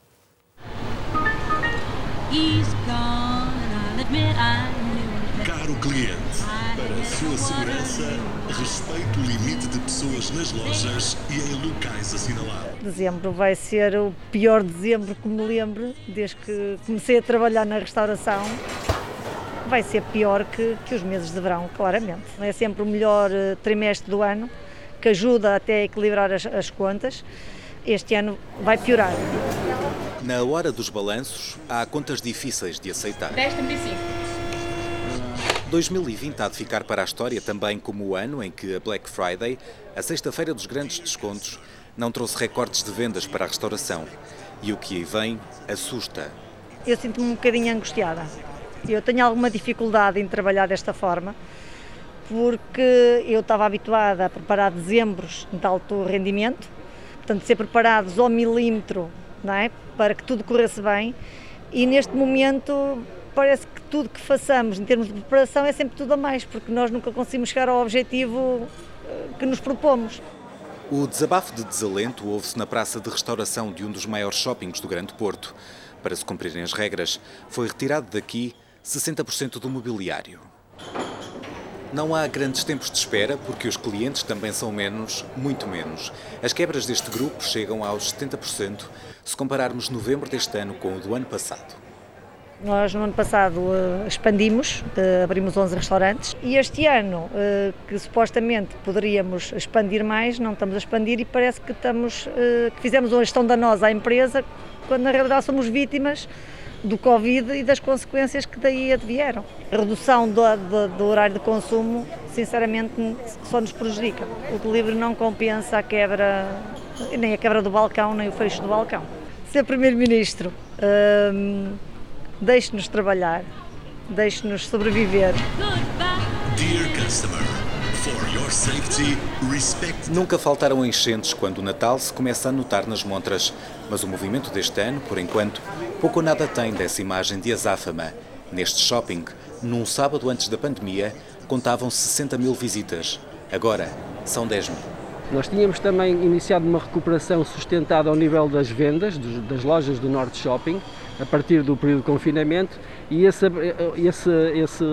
Caro cliente, para a sua segurança, respeite o limite de pessoas nas lojas e em locais assinalados. Dezembro vai ser o pior dezembro que me lembro, desde que comecei a trabalhar na restauração. Vai ser pior que, que os meses de verão, claramente. É sempre o melhor eh, trimestre do ano, que ajuda até a equilibrar as, as contas. Este ano vai piorar. Na hora dos balanços, há contas difíceis de aceitar. 10,35. 2020 há de ficar para a história também como o ano em que a Black Friday, a sexta-feira dos grandes descontos, não trouxe recordes de vendas para a restauração. E o que aí vem assusta. Eu sinto-me um bocadinho angustiada. Eu tenho alguma dificuldade em trabalhar desta forma, porque eu estava habituada a preparar dezembros de alto rendimento, portanto, ser preparados ao milímetro não é? para que tudo corresse bem, e neste momento parece que tudo que façamos em termos de preparação é sempre tudo a mais, porque nós nunca conseguimos chegar ao objetivo eh, que nos propomos. O desabafo de desalento ouve-se na praça de restauração de um dos maiores shoppings do Grande Porto. Para se cumprirem as regras, foi retirado daqui 60% do mobiliário. Não há grandes tempos de espera, porque os clientes também são menos, muito menos. As quebras deste grupo chegam aos 70%, se compararmos novembro deste ano com o do ano passado. Nós no ano passado uh, expandimos, uh, abrimos 11 restaurantes e este ano, uh, que supostamente poderíamos expandir mais, não estamos a expandir e parece que, estamos, que fizemos uma gestão danosa à empresa, quando na realidade somos vítimas do Covid e das consequências que daí advieram. A redução do, do, do horário de consumo, sinceramente, só nos prejudica. O delivery não compensa a quebra, nem a quebra do balcão, nem o fecho do balcão. Ser Primeiro-Ministro. Hum, deixe-nos trabalhar, deixe-nos sobreviver. Dear customer, for your safety, respect... Nunca faltaram enchentes quando o Natal se começa a notar nas montras, mas o movimento deste ano, por enquanto, pouco ou nada tem dessa imagem de azáfama. Neste shopping, num sábado antes da pandemia, contavam 60 mil visitas. Agora, são 10 mil. Nós tínhamos também iniciado uma recuperação sustentada ao nível das vendas, das lojas do Norte Shopping, a partir do período de confinamento e esse, esse, esse,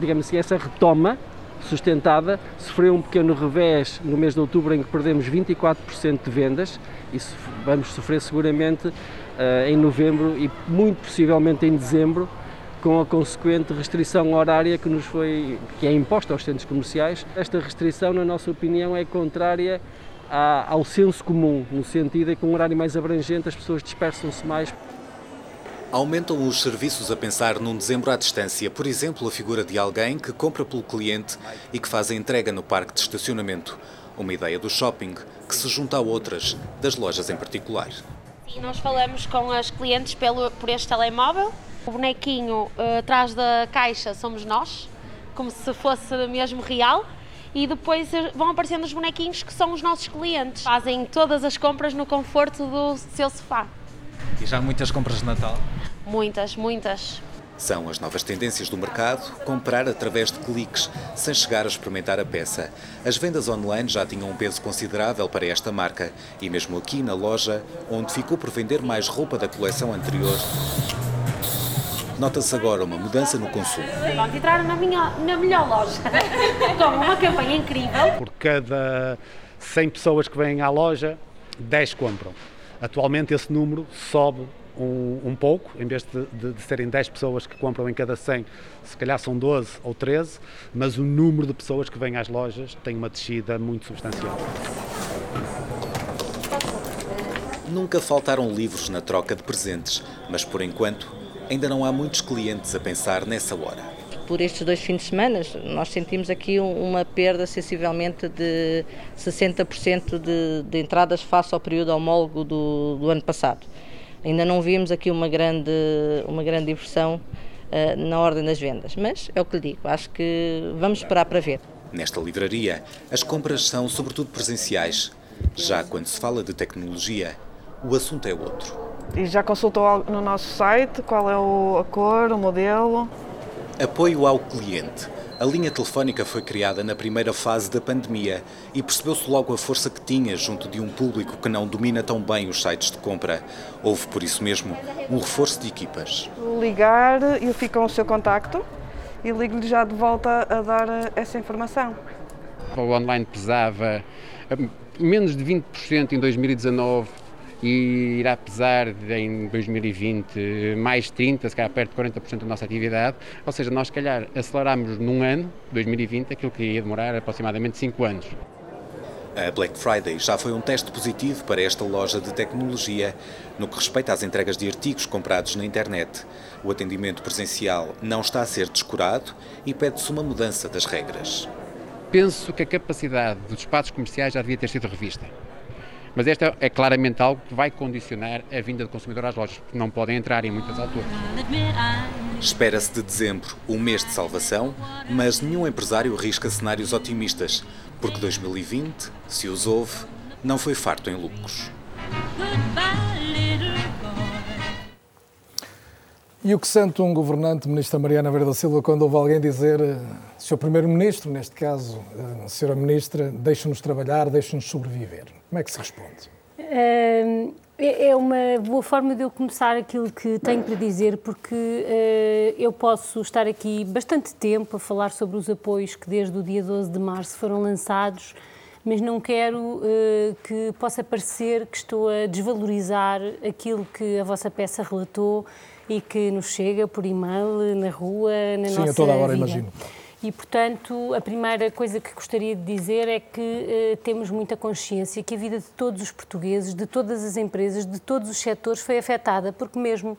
digamos assim, essa retoma sustentada sofreu um pequeno revés no mês de outubro em que perdemos 24% de vendas e vamos sofrer seguramente uh, em novembro e muito possivelmente em dezembro com a consequente restrição horária que nos foi que é imposta aos centros comerciais. Esta restrição, na nossa opinião, é contrária ao senso comum, no sentido de que um horário mais abrangente as pessoas dispersam-se mais. Aumentam os serviços a pensar num dezembro à distância, por exemplo, a figura de alguém que compra pelo cliente e que faz a entrega no parque de estacionamento. Uma ideia do shopping que se junta a outras, das lojas em particular. E nós falamos com as clientes pelo, por este telemóvel. O bonequinho uh, atrás da caixa somos nós, como se fosse mesmo real. E depois eh, vão aparecendo os bonequinhos que são os nossos clientes. Fazem todas as compras no conforto do seu sofá. E já muitas compras de Natal? Muitas, muitas. São as novas tendências do mercado, comprar através de cliques, sem chegar a experimentar a peça. As vendas online já tinham um peso considerável para esta marca e mesmo aqui na loja, onde ficou por vender mais roupa da coleção anterior, nota-se agora uma mudança no consumo. Pronto, entraram na, minha, na melhor loja, com uma campanha incrível. Por cada 100 pessoas que vêm à loja, 10 compram. Atualmente esse número sobe um, um pouco, em vez de, de, de, serem 10 pessoas que compram em cada 100, se calhar são 12 ou 13, mas o número de pessoas que vêm às lojas tem uma descida muito substancial. Nunca faltaram livros na troca de presentes, mas por enquanto ainda não há muitos clientes a pensar nessa hora. Por estes dois fins de semana, nós sentimos aqui uma perda sensivelmente de 60% de, de entradas face ao período homólogo do, do ano passado ainda não vimos aqui uma grande, uma grande inversão uh, na ordem das vendas. Mas é o que lhe digo, acho que vamos esperar para ver. Nesta livraria, as compras são sobretudo presenciais. Já quando se fala de tecnologia, o assunto é outro. E já consultou no nosso site qual é o, a cor, o modelo? Apoio ao cliente a linha telefónica foi criada na primeira fase da pandemia e percebeu-se logo a força que tinha junto de um público que não domina tão bem os sites de compra. Houve, por isso mesmo, um reforço de equipas. Ligar, eu fico com o seu contacto e ligo-lhe já de volta a dar essa informação. O online pesava hum, menos de 20% em 2019 e irá pesar em 2020 mais 30, se calhar perto de 40% da nossa atividade, ou seja, nós se calhar aceleramos num ano, 2020, aquilo que ia demorar aproximadamente 5 anos. A Black Friday já foi um teste positivo para esta loja de tecnologia no que respeita às entregas de artigos comprados na internet. O atendimento presencial não está a ser descurado e pede-se uma mudança das regras. Penso que a capacidade dos espaços comerciais já devia ter sido revista. Mas esta é claramente algo que vai condicionar a vinda do consumidor às lojas, porque não podem entrar em muitas alturas. Espera-se de dezembro um mês de salvação, mas nenhum empresário risca cenários otimistas, porque 2020, se os houve, não foi farto em lucros. E o que sente um governante, Ministra Mariana Verde da Silva, quando ouve alguém dizer, eh, Sr. Primeiro-Ministro, neste caso, eh, Sra. Ministra, deixe-nos trabalhar, deixe-nos sobreviver? Como é que se responde? É, é uma boa forma de eu começar aquilo que tenho para dizer, porque uh, eu posso estar aqui bastante tempo a falar sobre os apoios que desde o dia 12 de março foram lançados, mas não quero uh, que possa parecer que estou a desvalorizar aquilo que a vossa peça relatou e que nos chega por e-mail, na rua, na Sim, nossa a toda a hora, vida. imagino. E, portanto, a primeira coisa que gostaria de dizer é que eh, temos muita consciência que a vida de todos os portugueses, de todas as empresas, de todos os setores foi afetada, porque mesmo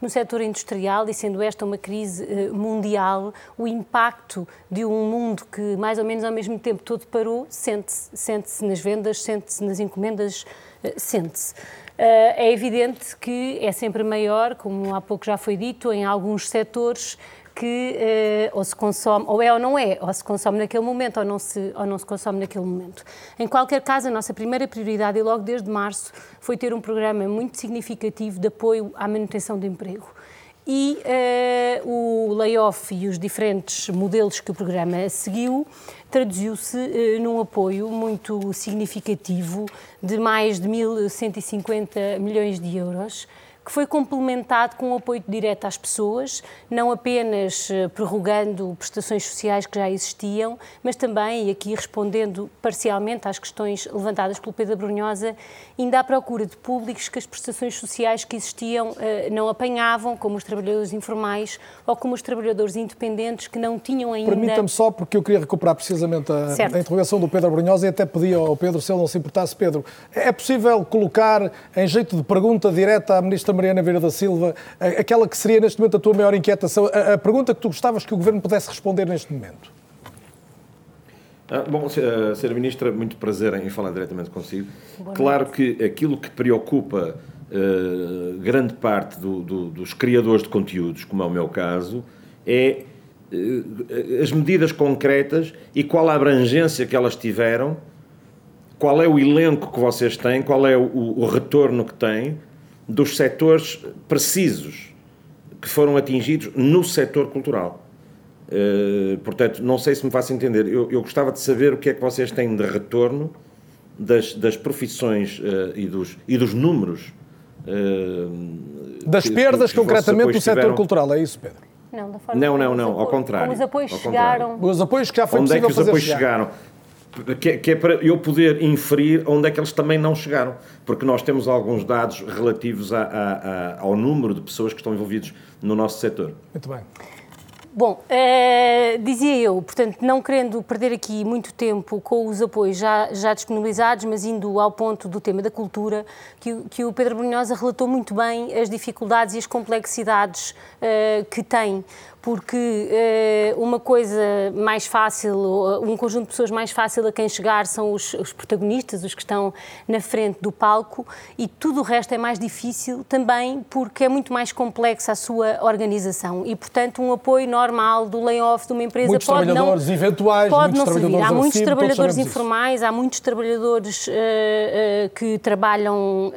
no setor industrial, e sendo esta uma crise eh, mundial, o impacto de um mundo que mais ou menos ao mesmo tempo todo parou, sente-se. Sente-se nas vendas, sente-se nas encomendas, eh, sente-se. Eh, é evidente que é sempre maior, como há pouco já foi dito, em alguns setores que eh, ou se consome, ou é ou não é, ou se consome naquele momento ou não, se, ou não se consome naquele momento. Em qualquer caso, a nossa primeira prioridade, e logo desde março, foi ter um programa muito significativo de apoio à manutenção do emprego. E eh, o layoff e os diferentes modelos que o programa seguiu traduziu-se eh, num apoio muito significativo de mais de 1.150 milhões de euros que foi complementado com um apoio direto às pessoas, não apenas eh, prorrogando prestações sociais que já existiam, mas também, e aqui respondendo parcialmente às questões levantadas pelo Pedro Brunhosa, ainda à procura de públicos que as prestações sociais que existiam eh, não apanhavam, como os trabalhadores informais ou como os trabalhadores independentes que não tinham ainda... Permita-me só, porque eu queria recuperar precisamente a, a interrogação do Pedro Brunhosa e até pedi ao Pedro, se ele não se importasse, Pedro, é possível colocar em jeito de pergunta direta à Ministra Mariana Vieira da Silva, aquela que seria neste momento a tua maior inquietação, a, a pergunta que tu gostavas que o Governo pudesse responder neste momento? Ah, bom, Sra. Ministra, muito prazer em falar diretamente consigo. Claro que aquilo que preocupa uh, grande parte do, do, dos criadores de conteúdos, como é o meu caso, é uh, as medidas concretas e qual a abrangência que elas tiveram, qual é o elenco que vocês têm, qual é o, o retorno que têm dos setores precisos que foram atingidos no setor cultural. Uh, portanto, não sei se me faço entender. Eu, eu, gostava de saber o que é que vocês têm de retorno das, das profissões uh, e, dos, e dos números. Uh, das que, perdas, que concretamente, do setor cultural, é isso, Pedro? Não, da forma não, não, não, ao contrário. Os apoios chegaram. Os apoios que já foi Onde possível é que os apoios chegar? chegaram? Que, que é para eu poder inferir onde é que eles também não chegaram, porque nós temos alguns dados relativos a, a, a, ao número de pessoas que estão envolvidos no nosso setor. Muito bem. Bom, uh, dizia eu, portanto, não querendo perder aqui muito tempo com os apoios já, já disponibilizados, mas indo ao ponto do tema da cultura, que, que o Pedro Brunhosa relatou muito bem as dificuldades e as complexidades uh, que tem porque uh, uma coisa mais fácil, um conjunto de pessoas mais fácil a quem chegar são os, os, protagonistas, os que estão na frente do palco, e tudo o resto é mais difícil também porque é muito mais complexa a sua organização e, portanto, um apoio normal do layoff de uma empresa muitos pode trabalhadores não, eventuais, pode não servir. Há muitos trabalhadores informais, há muitos trabalhadores uh, uh, que trabalham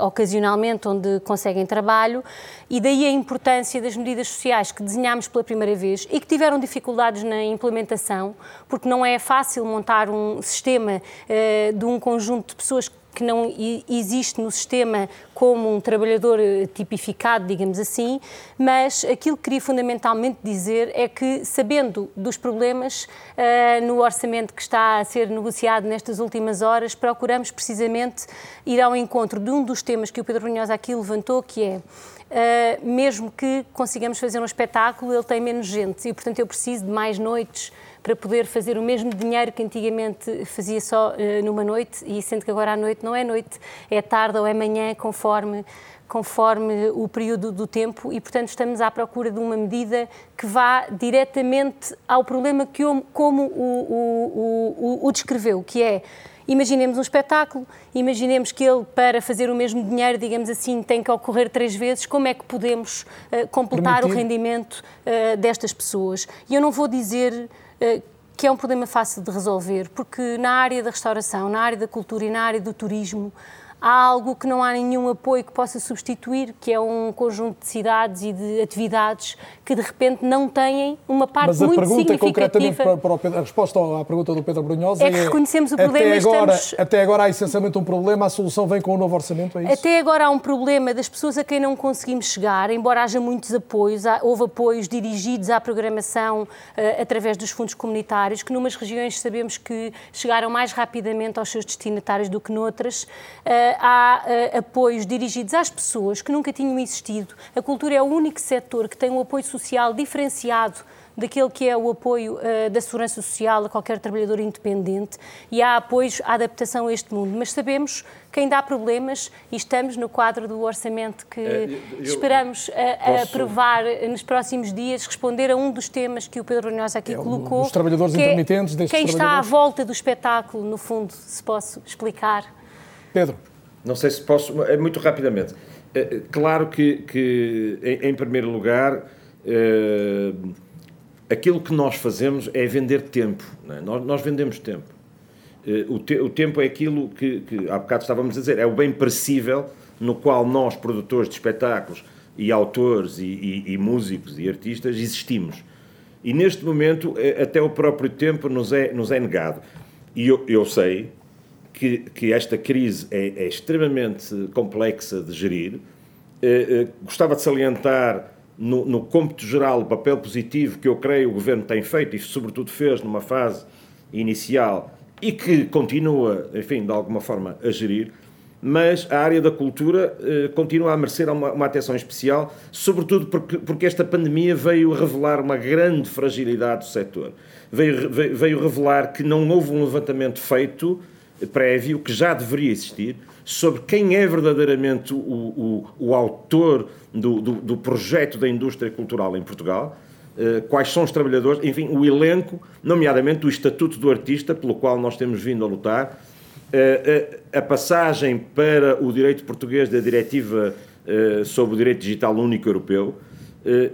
ocasionalmente onde conseguem trabalho e daí a importância das medidas sociais que pela primeira vez e que tiveram dificuldades na implementação, porque não é fácil montar um sistema uh, de um conjunto de pessoas que não existe no sistema como um trabalhador eh, tipificado, digamos assim, mas aquilo que queria fundamentalmente dizer é que, sabendo dos problemas uh, no orçamento que está a ser negociado nestas últimas horas, procuramos precisamente ir ao encontro de um dos temas que o Pedro Brunhosa aqui levantou, que é uh, mesmo que consigamos fazer um espetáculo, ele tem menos gente e, portanto, eu preciso de mais noites para poder fazer o mesmo dinheiro que antigamente fazia só uh, numa noite, e sendo que agora à noite não é noite, é tarde ou é manhã, conforme conforme o período do tempo. E, portanto, estamos à procura de uma medida que vá diretamente ao problema que, como o, o, o, o descreveu, que é Imaginemos um espetáculo, imaginemos que ele, para fazer o mesmo dinheiro, digamos assim, tem que ocorrer três vezes. Como é que podemos uh, completar Permitir. o rendimento uh, destas pessoas? E eu não vou dizer uh, que é um problema fácil de resolver, porque na área da restauração, na área da cultura e na área do turismo, há algo que não há nenhum apoio que possa substituir, que é um conjunto de cidades e de atividades que de repente não têm uma parte Mas a muito pergunta significativa. concretamente para, para Pedro, a resposta à pergunta do Pedro Brunhosa é que reconhecemos o problema até agora, estamos... até agora há essencialmente um problema, a solução vem com o novo orçamento, é isso? Até agora há um problema das pessoas a quem não conseguimos chegar, embora haja muitos apoios, há, houve apoios dirigidos à programação uh, através dos fundos comunitários, que numas regiões sabemos que chegaram mais rapidamente aos seus destinatários do que noutras. Uh, há uh, apoios dirigidos às pessoas que nunca tinham existido. A cultura é o único setor que tem um apoio social diferenciado daquele que é o apoio uh, da segurança social a qualquer trabalhador independente e há apoios à adaptação a este mundo. Mas sabemos que ainda há problemas e estamos no quadro do orçamento que é, eu, esperamos a, a aprovar nos próximos dias, responder a um dos temas que o Pedro Brunhosa aqui é, colocou. Os trabalhadores que é intermitentes Quem está à volta do espetáculo, no fundo, se posso explicar. Pedro. Não sei se posso, é muito rapidamente. Claro que, que em, primeiro lugar, eh, aquilo que nós fazemos é vender tempo. É? Nós, nós, vendemos tempo. Eh, o, te, o, tempo é aquilo que, que, há bocado estávamos a dizer, é o bem perecível no qual nós, produtores de espetáculos e autores e, e, e músicos e artistas, existimos. E neste momento, eh, até o próprio tempo nos é, nos é negado. E eu, eu sei, que, que esta crise é, é, extremamente complexa de gerir. Eh, eh, gostava de salientar, no, no geral, o papel positivo que eu creio o Governo tem feito e, sobretudo, fez numa fase inicial e que continua, enfim, de alguma forma, a gerir. Mas a área da cultura eh, continua a merecer uma, uma, atenção especial, sobretudo porque, porque esta pandemia veio revelar uma grande fragilidade do setor. Veio, veio, veio revelar que não houve um levantamento feito prévio que já deveria existir sobre quem é verdadeiramente o, o, o autor do, do, do, projeto da indústria cultural em Portugal, eh, quais são os trabalhadores, enfim, o elenco, nomeadamente o Estatuto do Artista, pelo qual nós temos vindo a lutar, eh, eh, a passagem para o direito português da Diretiva sobre o Direito Digital Único Europeu.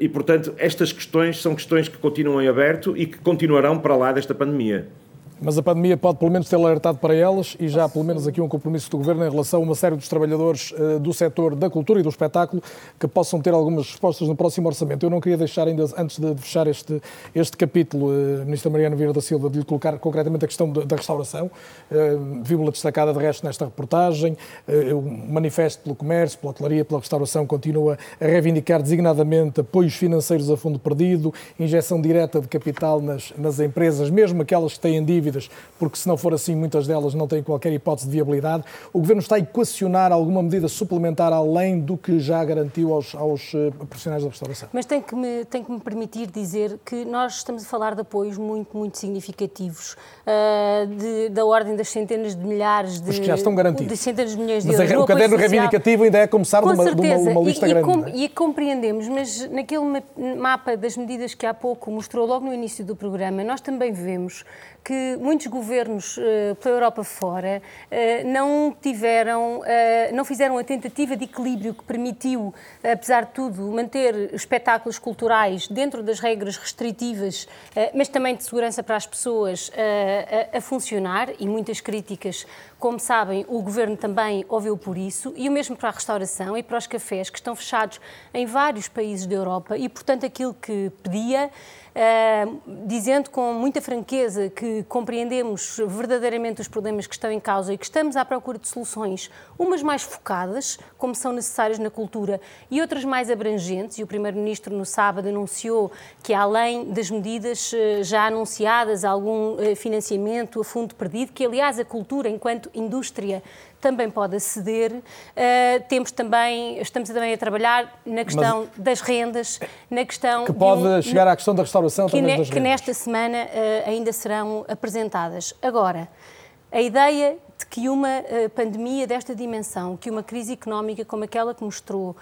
E, portanto, estas questões são questões que continuam em aberto e que continuarão para lá desta pandemia. Mas a pandemia pode pelo menos ter alertado para elas e já pelo menos aqui um compromisso do Governo em relação a uma série dos trabalhadores uh, do setor da cultura e do espetáculo que possam ter algumas respostas no próximo orçamento. Eu não queria deixar ainda, antes de fechar este, este capítulo, uh, Ministra Mariana Vieira da Silva, de lhe colocar concretamente a questão da restauração. Uh, Vimos-la destacada de resto nesta reportagem. Uh, o manifesto pelo comércio, pela hotelaria, pela restauração continua a reivindicar designadamente apoios financeiros a fundo perdido, injeção direta de capital nas, nas empresas, mesmo aquelas que têm dívidas dívidas, porque se não for assim, muitas delas não têm qualquer hipótese de viabilidade. O Governo está a equacionar alguma medida suplementar além do que já garantiu aos, aos eh, profissionais da restauração? Mas tem que, me, tem que me permitir dizer que nós estamos a falar de apoios muito, muito significativos, uh, de, da ordem das centenas de milhares de... Mas que já estão garantidos. De centenas de milhões de mas euros. Mas o caderno reivindicativo ainda é começar Com de uma, certeza. de uma, lista e, grande. E, com, é? e compreendemos, mas naquele mapa das medidas que há pouco mostrou logo no início do programa, nós também vemos que muitos governos uh, pela Europa fora uh, não tiveram, uh, não fizeram a tentativa de equilíbrio que permitiu, apesar de tudo, manter espetáculos culturais dentro das regras restritivas, mas também de segurança para as pessoas a funcionar e muitas críticas como sabem, o Governo também ouviu por isso, e o mesmo para a restauração e para os cafés, que estão fechados em vários países da Europa, e, portanto, aquilo que pedia Uh, dizendo com muita franqueza que compreendemos verdadeiramente os problemas que estão em causa e que estamos à procura de soluções, umas mais focadas, como são necessárias na cultura, e outras mais abrangentes. E o Primeiro-Ministro, no sábado, anunciou que, além das medidas uh, já anunciadas, algum uh, financiamento a fundo perdido, que, aliás, a cultura, enquanto indústria, também pode aceder. Uh, temos também, estamos também a trabalhar na questão Mas, das rendas, na questão... Que pode um, chegar à questão da restauração que, ne, das que nesta semana uh, ainda serão apresentadas. Agora, a ideia de que uma uh, pandemia desta dimensão, que uma crise económica como aquela que mostrou, uh,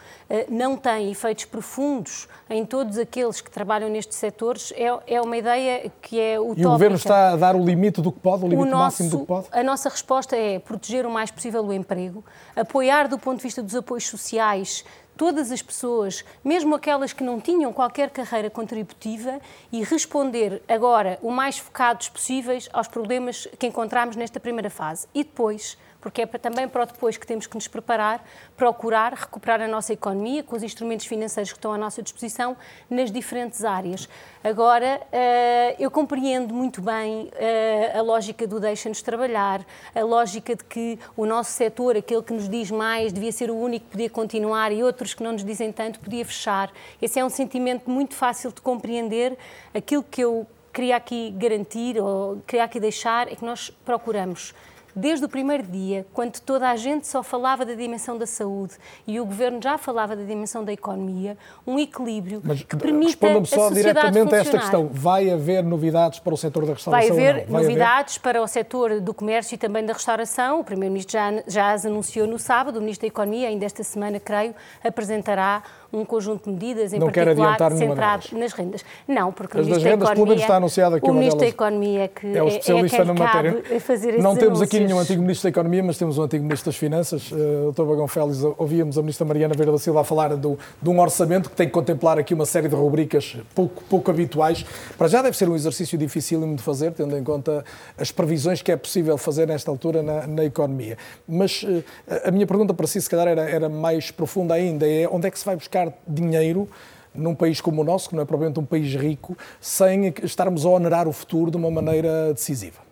não tem efeitos profundos em todos aqueles que trabalham nestes setores, é, é uma ideia que é utópica. E o Governo está a dar o limite do que pode, o limite o nosso, máximo do que pode? A nossa resposta é proteger o mais possível o emprego, apoiar do ponto de vista dos apoios sociais todas as pessoas, mesmo aquelas que não tinham qualquer carreira contributiva, e responder agora o mais focados possíveis aos problemas que encontramos nesta primeira fase. E depois porque é também para o depois que temos que nos preparar, procurar recuperar a nossa economia com os instrumentos financeiros que estão à nossa disposição nas diferentes áreas. Agora, eh, eu compreendo muito bem eh, a lógica do deixa-nos trabalhar, a lógica de que o nosso setor, aquele que nos diz mais, devia ser o único que podia continuar e outros que não nos dizem tanto, podia fechar. Esse é um sentimento muito fácil de compreender. Aquilo que eu queria aqui garantir ou queria aqui deixar é que nós procuramos desde o primeiro dia, quando toda a gente só falava da dimensão da saúde e o governo já falava da dimensão da economia, um equilíbrio Mas, que permita responda-me só diretamente a esta questão. Vai haver novidades para o setor da restauração? Vai haver Vai novidades haver? para o setor do comércio e também da restauração. O Primeiro-Ministro já, já as anunciou no sábado. O Ministro da Economia, ainda esta semana, creio, apresentará um conjunto de medidas, em não particular centrado nas rendas. Não, porque As o Ministro da rendas, Economia, está anunciado aqui o Ministro da Economia é que é o especialista é na matéria. não temos anúncios. aqui nenhum antigo Ministro da Economia, mas temos um antigo Ministro das Finanças, uh, Dr. Bagão Félix. Ouvíamos a Ministra Mariana Vieira da Silva a falar do, de um orçamento que tem que contemplar aqui uma série de rubricas pouco, pouco habituais. Para já deve ser um exercício dificílimo de fazer, tendo em conta as previsões que é possível fazer nesta altura na, na economia. Mas uh, a minha pergunta para si, se calhar, era, era mais profunda ainda: é onde é que se vai buscar dinheiro? num país como o nosso, que não é propriamente um país rico, sem estarmos a onerar o futuro de uma maneira decisiva.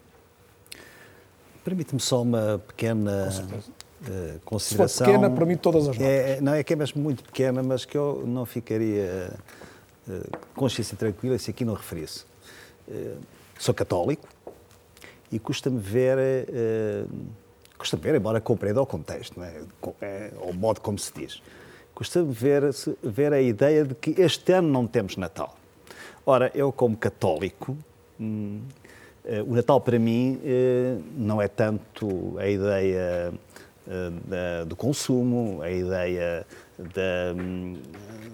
Permite-me só uma pequena uh, consideração. Se for pequena, permite todas as notas. É, não, é que é mesmo muito pequena, mas que eu não ficaria uh, consciência tranquila se aqui não referisse. Uh, sou católico e custa-me ver, uh, custa-me ver, embora compreenda o contexto, não é? é o modo como se diz custa-me ver, ver a ideia de que este ano não temos Natal. Ora, eu, como católico, hum, o Natal para mim eh, não é tanto a ideia eh, do consumo, a ideia da, hum,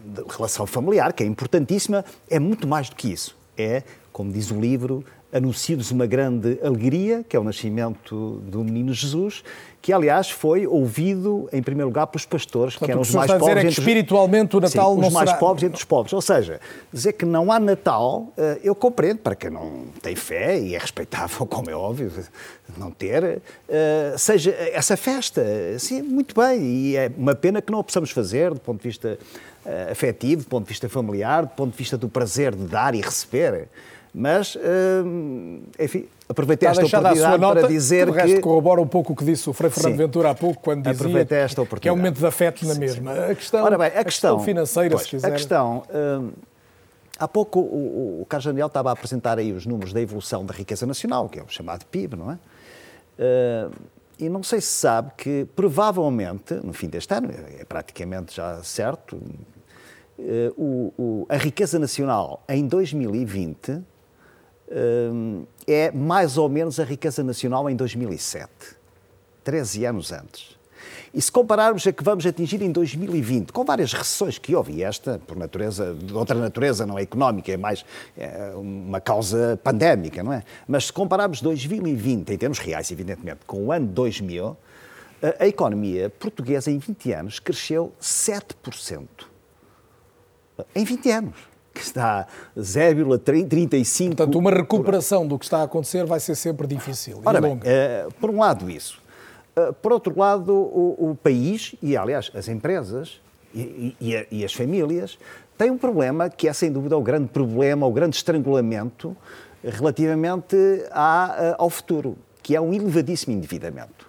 da relação familiar, que é importantíssima, é muito mais do que isso. É, como diz o livro, anuncia-nos uma grande alegria, que é o nascimento do menino Jesus, que aliás foi ouvido em primeiro lugar pelos pastores, Portanto, que eram os mais pobres. É que espiritualmente o Natal sim, não os mais será... pobres entre os pobres. Ou seja, dizer que não há Natal, eh, eu compreendo, para quem não tem fé, e é respeitável, como é óbvio, não ter, eh, seja essa festa. Sim, muito bem, e é uma pena que não a possamos fazer do ponto de vista eh, afetivo, do ponto de vista familiar, do ponto de vista do prazer de dar e receber. Mas, enfim, aproveitei esta oportunidade nota, para dizer que... O resto corrobora um pouco o que disse o Frei Fernando Sim. Ventura há pouco, quando dizia aproveitei esta que é um momento de afeto na sim, mesma. Sim. A questão, Ora bem, a a questão, questão financeira, pois, se quiser. A questão, hum, há pouco o, o, Carlos Daniel estava a apresentar aí os números da evolução da riqueza nacional, que é o chamado PIB, não é? Uh, e não sei se sabe que, provavelmente, no fim deste ano, é praticamente já certo, uh, o, o, a riqueza nacional em 2020 uh, é mais ou menos a riqueza nacional em 2007, 13 anos antes. E se compararmos a que vamos atingir em 2020, com várias recessões que houve, e esta, por natureza, de outra natureza, não é económica, é mais é uma causa pandémica, não é? Mas se compararmos 2020, em termos reais, evidentemente, com o ano 2000, a, a economia portuguesa em 20 anos cresceu 7%. Em 20 anos que está 0,35. Portanto, uma recuperação do que está a acontecer vai ser sempre difícil. Ora bem, uh, por um lado isso. Uh, por outro lado, o, o, país, e aliás as empresas e, e, e, as famílias, têm um problema que é sem dúvida o grande problema, o grande estrangulamento relativamente à, uh, ao futuro, que é um elevadíssimo endividamento.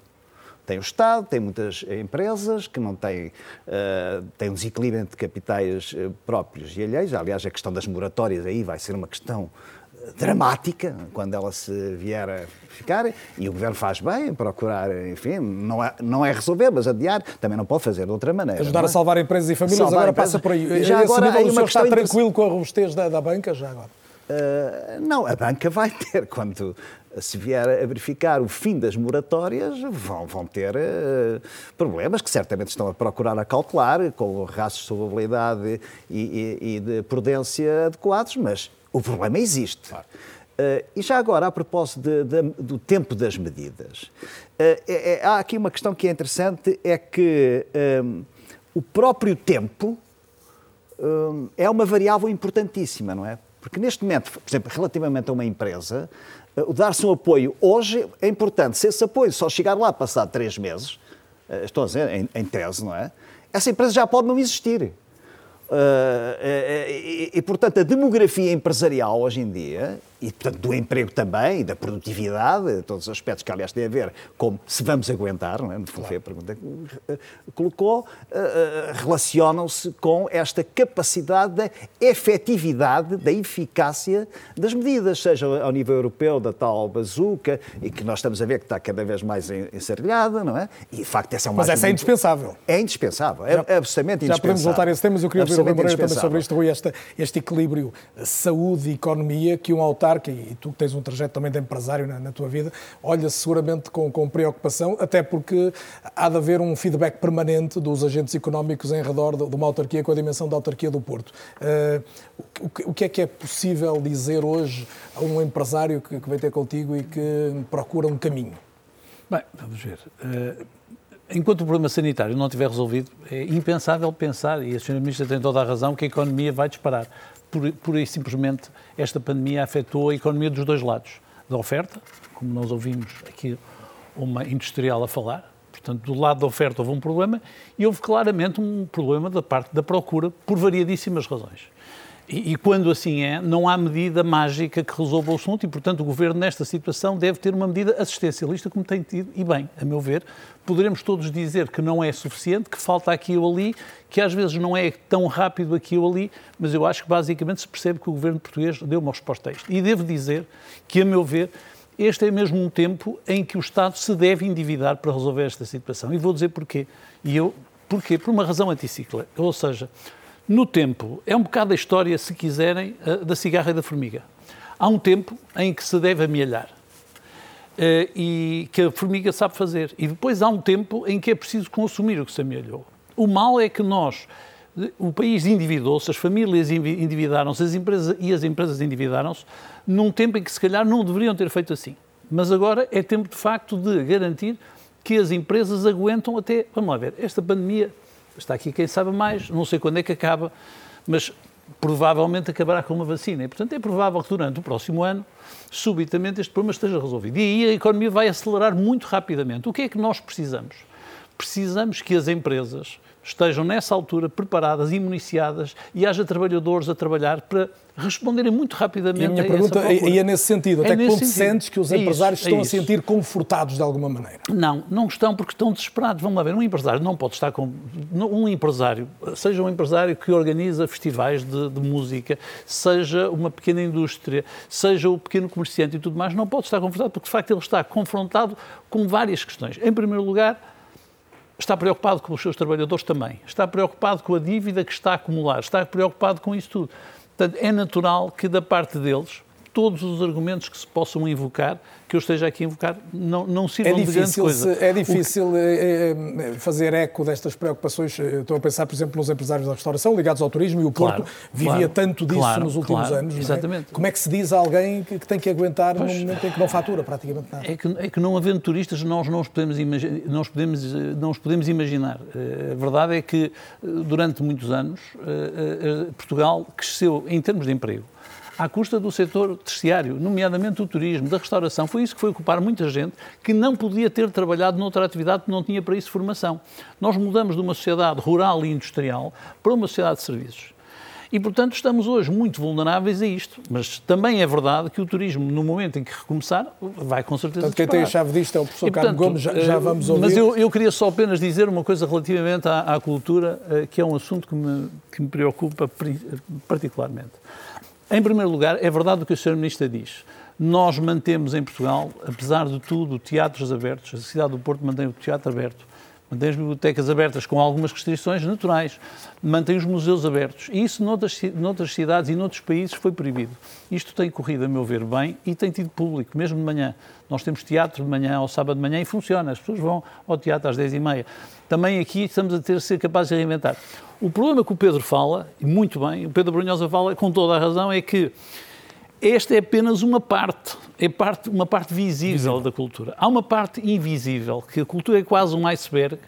Tem o Estado, tem muitas empresas que não têm, uh, têm um desequilíbrio de capitais uh, próprios e alheios. Aliás, a questão das moratórias aí vai ser uma questão eh, dramática quando ela se vier a ficar e o governo faz bem em procurar, enfim, não é, não é resolver, mas adiar, também não pode fazer de outra maneira. Ajudar é? a salvar empresas e famílias, salvar agora empresas. passa por aí. Já Esse agora, nível, o senhor está tranquilo com a robustez da, da banca já agora? Uh, não, a banca vai ter, quando se vier a verificar o fim das moratórias, vão, vão ter uh, problemas que certamente estão a procurar acautelar, com rastros de solvabilidade e, e, e, de prudência adequados, mas o problema existe. Claro. Uh, e já agora, a propósito de, de, do tempo das medidas, é, é, há aqui uma questão que é interessante, é que um, o próprio tempo um, é uma variável importantíssima, não é? Porque neste momento, por exemplo, relativamente a uma empresa, eh, o dar-se um apoio hoje é importante. Se esse apoio só chegar lá passado três meses, eh, estou a dizer em, em tese, não é? Essa empresa já pode não existir. Uh, e, e, portanto, a demografia empresarial hoje em dia e, portanto, do emprego também, e da produtividade, todos os aspectos que, aliás, têm a ver com se vamos aguentar, não é? Foi claro. a pergunta que eh, colocou, uh, relacionam-se com esta capacidade da efetividade, da eficácia das medidas, seja ao nível europeu da tal bazuca, e que nós estamos a ver que está cada vez mais encerrilhada, não é? E, de facto, essa é uma... Mas essa é indispensável. É indispensável, é, já, absolutamente indispensável. Já podemos voltar a esse tema, mas eu queria ouvir o Moreira também sobre isto, Rui, este, este equilíbrio saúde e economia que um autor e tu que tens um trajeto também de empresário na, na tua vida, olha seguramente com, com, preocupação, até porque há de haver um feedback permanente dos agentes económicos em redor de, de uma autarquia com a dimensão da autarquia do Porto. Uh, o, que, o, que é que é possível dizer hoje a um empresário que, que vem ter contigo e que procura um caminho? Bem, vamos ver. Uh, enquanto o problema sanitário não estiver resolvido, é impensável pensar, e a Sra. Ministra tem toda a razão, que a economia vai disparar pura e simplesmente esta pandemia afetou a economia dos dois lados. Da oferta, como nós ouvimos aqui uma industrial a falar, portanto, do lado da oferta houve um problema e houve claramente um problema da parte da procura por variadíssimas razões. E, e, quando assim é, não há medida mágica que resolva o assunto e, portanto, o Governo, nesta situação, deve ter uma medida assistencialista, como tem tido, e bem, a meu ver, poderemos todos dizer que não é suficiente, que falta aqui ou ali, que às vezes não é tão rápido aqui ou ali, mas eu acho que basicamente se percebe que o Governo português deu uma resposta a isto. E devo dizer que, a meu ver, este é mesmo um tempo em que o Estado se deve endividar para resolver esta situação. E vou dizer porquê. E eu, porquê? Por uma razão anticicla. Ou seja, no tempo, é um bocado a história, se quiserem, eh, da cigarra e da formiga. Há um tempo em que se deve amealhar eh, e que a formiga sabe fazer. E depois há um tempo em que é preciso consumir o que se amealhou. O mal é que nós, o país endividou-se, as famílias endividaram-se, as empresas e as empresas endividaram-se, num tempo em que se calhar não deveriam ter feito assim. Mas agora é tempo de facto de garantir que as empresas aguentam até, vamos lá ver, esta pandemia Está aqui quem sabe mais, não sei quando é que acaba, mas provavelmente acabará com uma vacina. E, portanto, é provável que durante o próximo ano, subitamente, este problema esteja resolvido. E aí a economia vai acelerar muito rapidamente. O que é que nós precisamos? precisamos que as empresas estejam nessa altura preparadas e municiadas e haja trabalhadores a trabalhar para responderem muito rapidamente e a minha a pergunta é, é nesse sentido. Até é que ponto sentido. sentes que os É empresários isso, é estão a sentir confortados de alguma maneira? Não, não estão porque estão desesperados. Vamos lá ver, um empresário não pode estar com. Um empresário, seja um empresário que organiza festivais de, de música, seja uma pequena indústria, seja o pequeno comerciante e tudo mais, não pode estar confortável porque de facto ele está confrontado com várias questões. Em primeiro lugar, está preocupado com os seus trabalhadores também, está preocupado com a dívida que está a acumular, está preocupado com isso tudo. Portanto, é natural que da parte deles todos os argumentos que se possam invocar, que eu esteja aqui a invocar, não, não sirvam É de grande coisa. se- é difícil eh, eh, fazer eco destas preocupações. Eu Estou a pensar, por exemplo, nos empresários da restauração ligados ao turismo e o Porto Claro, vivia claro, tanto disso claro, nos últimos anos. é? exatamente. Como é que se diz a alguém que, que tem que aguentar Pois. num momento em que não fatura praticamente nada? É que, é que não havendo turistas nós não os podemos, imagi- não os podemos, eh, não os podemos imaginar. Eh, A verdade é que eh, durante muitos anos eh, eh, Portugal cresceu em termos de emprego à custa do setor terciário, nomeadamente do turismo, da restauração. Foi isso que foi ocupar muita gente que não podia ter trabalhado noutra atividade que não tinha para isso formação. Nós mudamos de uma sociedade rural e industrial para uma sociedade de serviços. E, portanto, estamos hoje muito vulneráveis a isto. Mas também é verdade que o turismo, no momento em que recomeçar, vai com certeza Portanto, quem tem a chave disto é o professor E, Carlos portanto, Gomes, já, já eh, vamos ouvir. Mas eu, eu queria só apenas dizer uma coisa relativamente à, à cultura, eh, que é um assunto que me, que me preocupa particularmente. Em primeiro lugar, é verdade o que o Sr. Ministro diz. Nós mantemos em Portugal, apesar de tudo, teatros abertos. A cidade do Porto mantém o teatro aberto, mantém as bibliotecas abertas com algumas restrições naturais, mantém os museus abertos. E isso noutras, noutras cidades e noutros países foi proibido. Isto tem corrido, a meu ver, bem e tem tido público, mesmo de manhã. Nós temos teatro de manhã ao sábado de manhã e funciona. As pessoas vão ao teatro às 10h30. Também aqui estamos a ter ser capazes de reinventar. O problema que o Pedro fala, e muito bem, o Pedro Brunhosa fala com toda a razão, é que esta é apenas uma parte, é parte, uma parte visível, da cultura. Há uma parte invisível, que a cultura é quase um iceberg,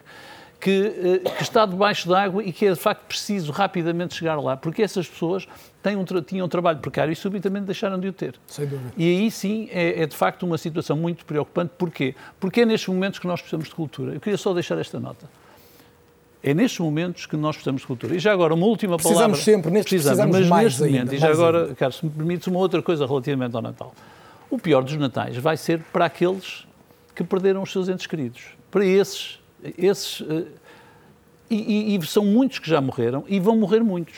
que, eh, que está debaixo d'água e que é de facto preciso rapidamente chegar lá, porque essas pessoas têm um, tinham um trabalho precário e subitamente deixaram de o ter. Sem dúvida. E aí sim é, é, de facto uma situação muito preocupante. Porquê? Porque é nestes momentos que nós precisamos de cultura. Eu queria só deixar esta nota. É nestes momentos que nós precisamos de cultura. E já agora, uma última Precisamos palavra. sempre, nestes precisamos mas mais neste ainda, momento, e já agora, ainda. Carlos, se me permites uma outra coisa relativamente ao Natal. O pior dos Natais vai ser para aqueles que perderam os seus entes queridos. Para esses, esses eh, e, e- e são muitos que já morreram e vão morrer muitos.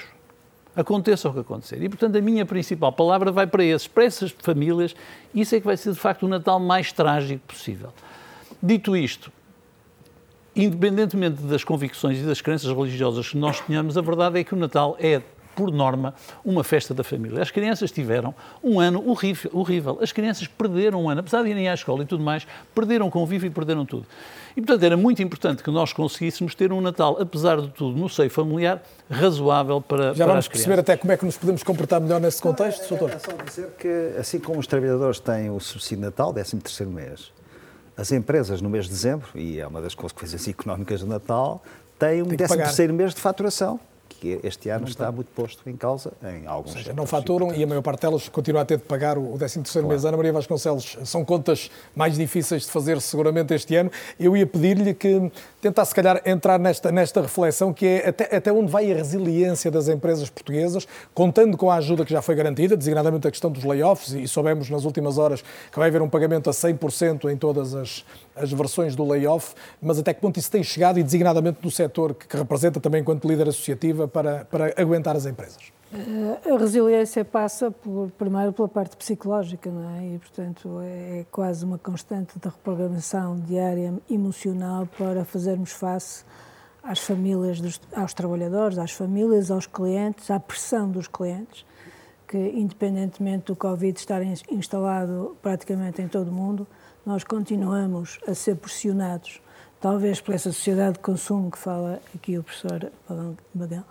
Aconteça o que acontecer. E, portanto, a minha principal palavra vai para esses, para essas famílias. Isso é que vai ser, de facto, o Natal mais trágico possível. Dito isto, independentemente das convicções e das crenças religiosas que nós tenhamos, a verdade é que o Natal é, por norma, uma festa da família. As crianças tiveram um ano horrível, horrível. As crianças perderam um ano, apesar de irem à escola e tudo mais, perderam o convívio e perderam tudo. E, portanto, era muito importante que nós conseguíssemos ter um Natal, apesar de tudo, no seio familiar, razoável para, Já para vamos as perceber crianças. até como é que nos podemos comportar melhor nesse contexto, doutor. É só dizer que, assim como os trabalhadores têm o subsídio de Natal, 13º mês, as empresas no mês de dezembro, e é uma das consequências económicas do Natal, têm um Tem que pagar. 13º mês de faturação, que este ano está muito posto em causa em alguns Ou seja, não faturam e a maior parte delas continua a ter de pagar o 13º mês. Ana Maria Vasconcelos, são contas mais difíceis de fazer seguramente este ano. Eu ia pedir-lhe que tentasse, se calhar, entrar nesta, nesta reflexão que é até, até onde vai a resiliência das empresas portuguesas, contando com a ajuda que já foi garantida, designadamente a questão dos layoffs, e soubemos nas últimas horas que vai haver um pagamento a 100% em todas as, as versões do layoff, mas até que ponto isso tem chegado e designadamente no setor que, que representa também enquanto líder associativa para, para aguentar as empresas? Eh, A resiliência passa por, primeiro pela parte psicológica, não é? E, portanto, é quase uma constante de reprogramação diária emocional para fazermos face às famílias, dos, aos trabalhadores, às famílias, aos clientes, à pressão dos clientes, que independentemente do Covid estar in- instalado praticamente em todo o mundo, nós continuamos a ser pressionados, talvez por essa sociedade de consumo que fala aqui o professor Bagão,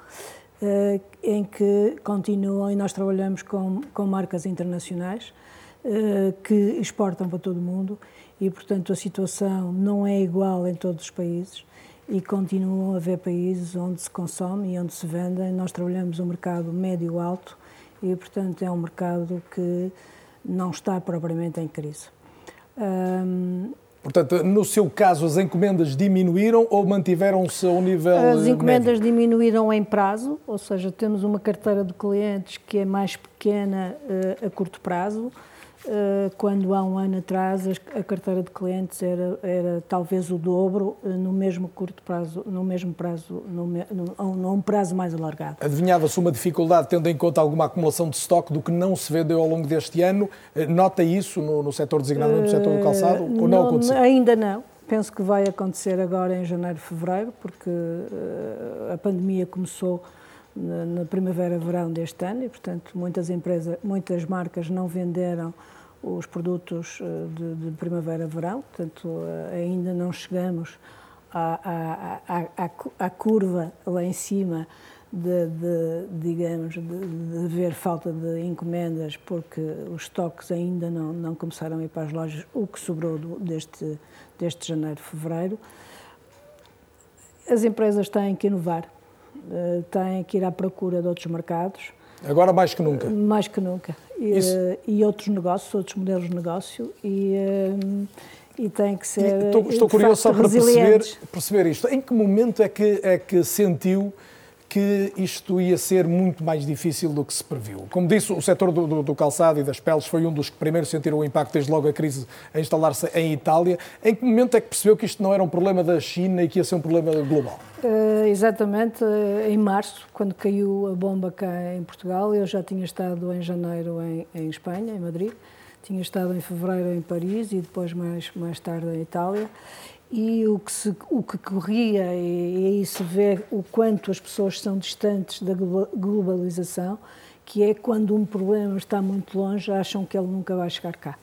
eh, em que continuam, e nós trabalhamos com, com marcas internacionais eh, que exportam para todo o mundo e, portanto, a situação não é igual em todos os países e continuam a haver países onde se consome e onde se vende. Nós trabalhamos um mercado médio-alto e, portanto, é um mercado que não está propriamente em crise. Hum, Portanto, no seu caso, as encomendas diminuíram ou mantiveram-se ao nível As encomendas médio? diminuíram em prazo, ou seja, temos uma carteira de clientes que é mais pequena uh, a curto prazo. Uh, quando há um ano atrás a carteira de clientes era, era talvez o dobro uh, no mesmo curto prazo, no mesmo prazo, num, num prazo mais alargado. Adivinhava-se uma dificuldade tendo em conta alguma acumulação de estoque do que não se vendeu ao longo deste ano. Nota isso no, no setor designadamente no setor do calçado ou não, não aconteceu? Ainda não. Penso que vai acontecer agora em janeiro, fevereiro, porque a pandemia começou na, na primavera-verão deste ano e, portanto, muitas empresas, muitas marcas não venderam os produtos eh, de, de primavera-verão, portanto, eh, ainda não chegamos à, à, à, à, curva lá em cima de, de digamos, de, de ver falta de encomendas porque os estoques ainda não, não começaram a ir para as lojas, o que sobrou do, deste, deste janeiro, fevereiro. As empresas têm que inovar, têm que ir à procura de outros mercados. Agora mais que nunca. Mais que nunca. E, eh, e outros negócios, outros modelos de negócio e, eh, e tem que ser. estou, estou curioso só para perceber, perceber isto. Em que momento é que, é que sentiu que isto ia ser muito mais difícil do que se previu. Como disse, o setor do, do, do, calçado e das peles foi um dos que primeiro sentiram o impacto desde logo a crise a instalar-se em Itália. Em que momento é que percebeu que isto não era um problema da China e que ia ser um problema global? Uh, exatamente, uh, em março, quando caiu a bomba cá em Portugal, eu já tinha estado em janeiro em, em Espanha, em Madrid, tinha estado em fevereiro em Paris e depois mais, mais tarde em Itália e o que, se, o que corria, e, aí se vê o quanto as pessoas são distantes da globalização, que é quando um problema está muito longe, acham que ele nunca vai chegar cá.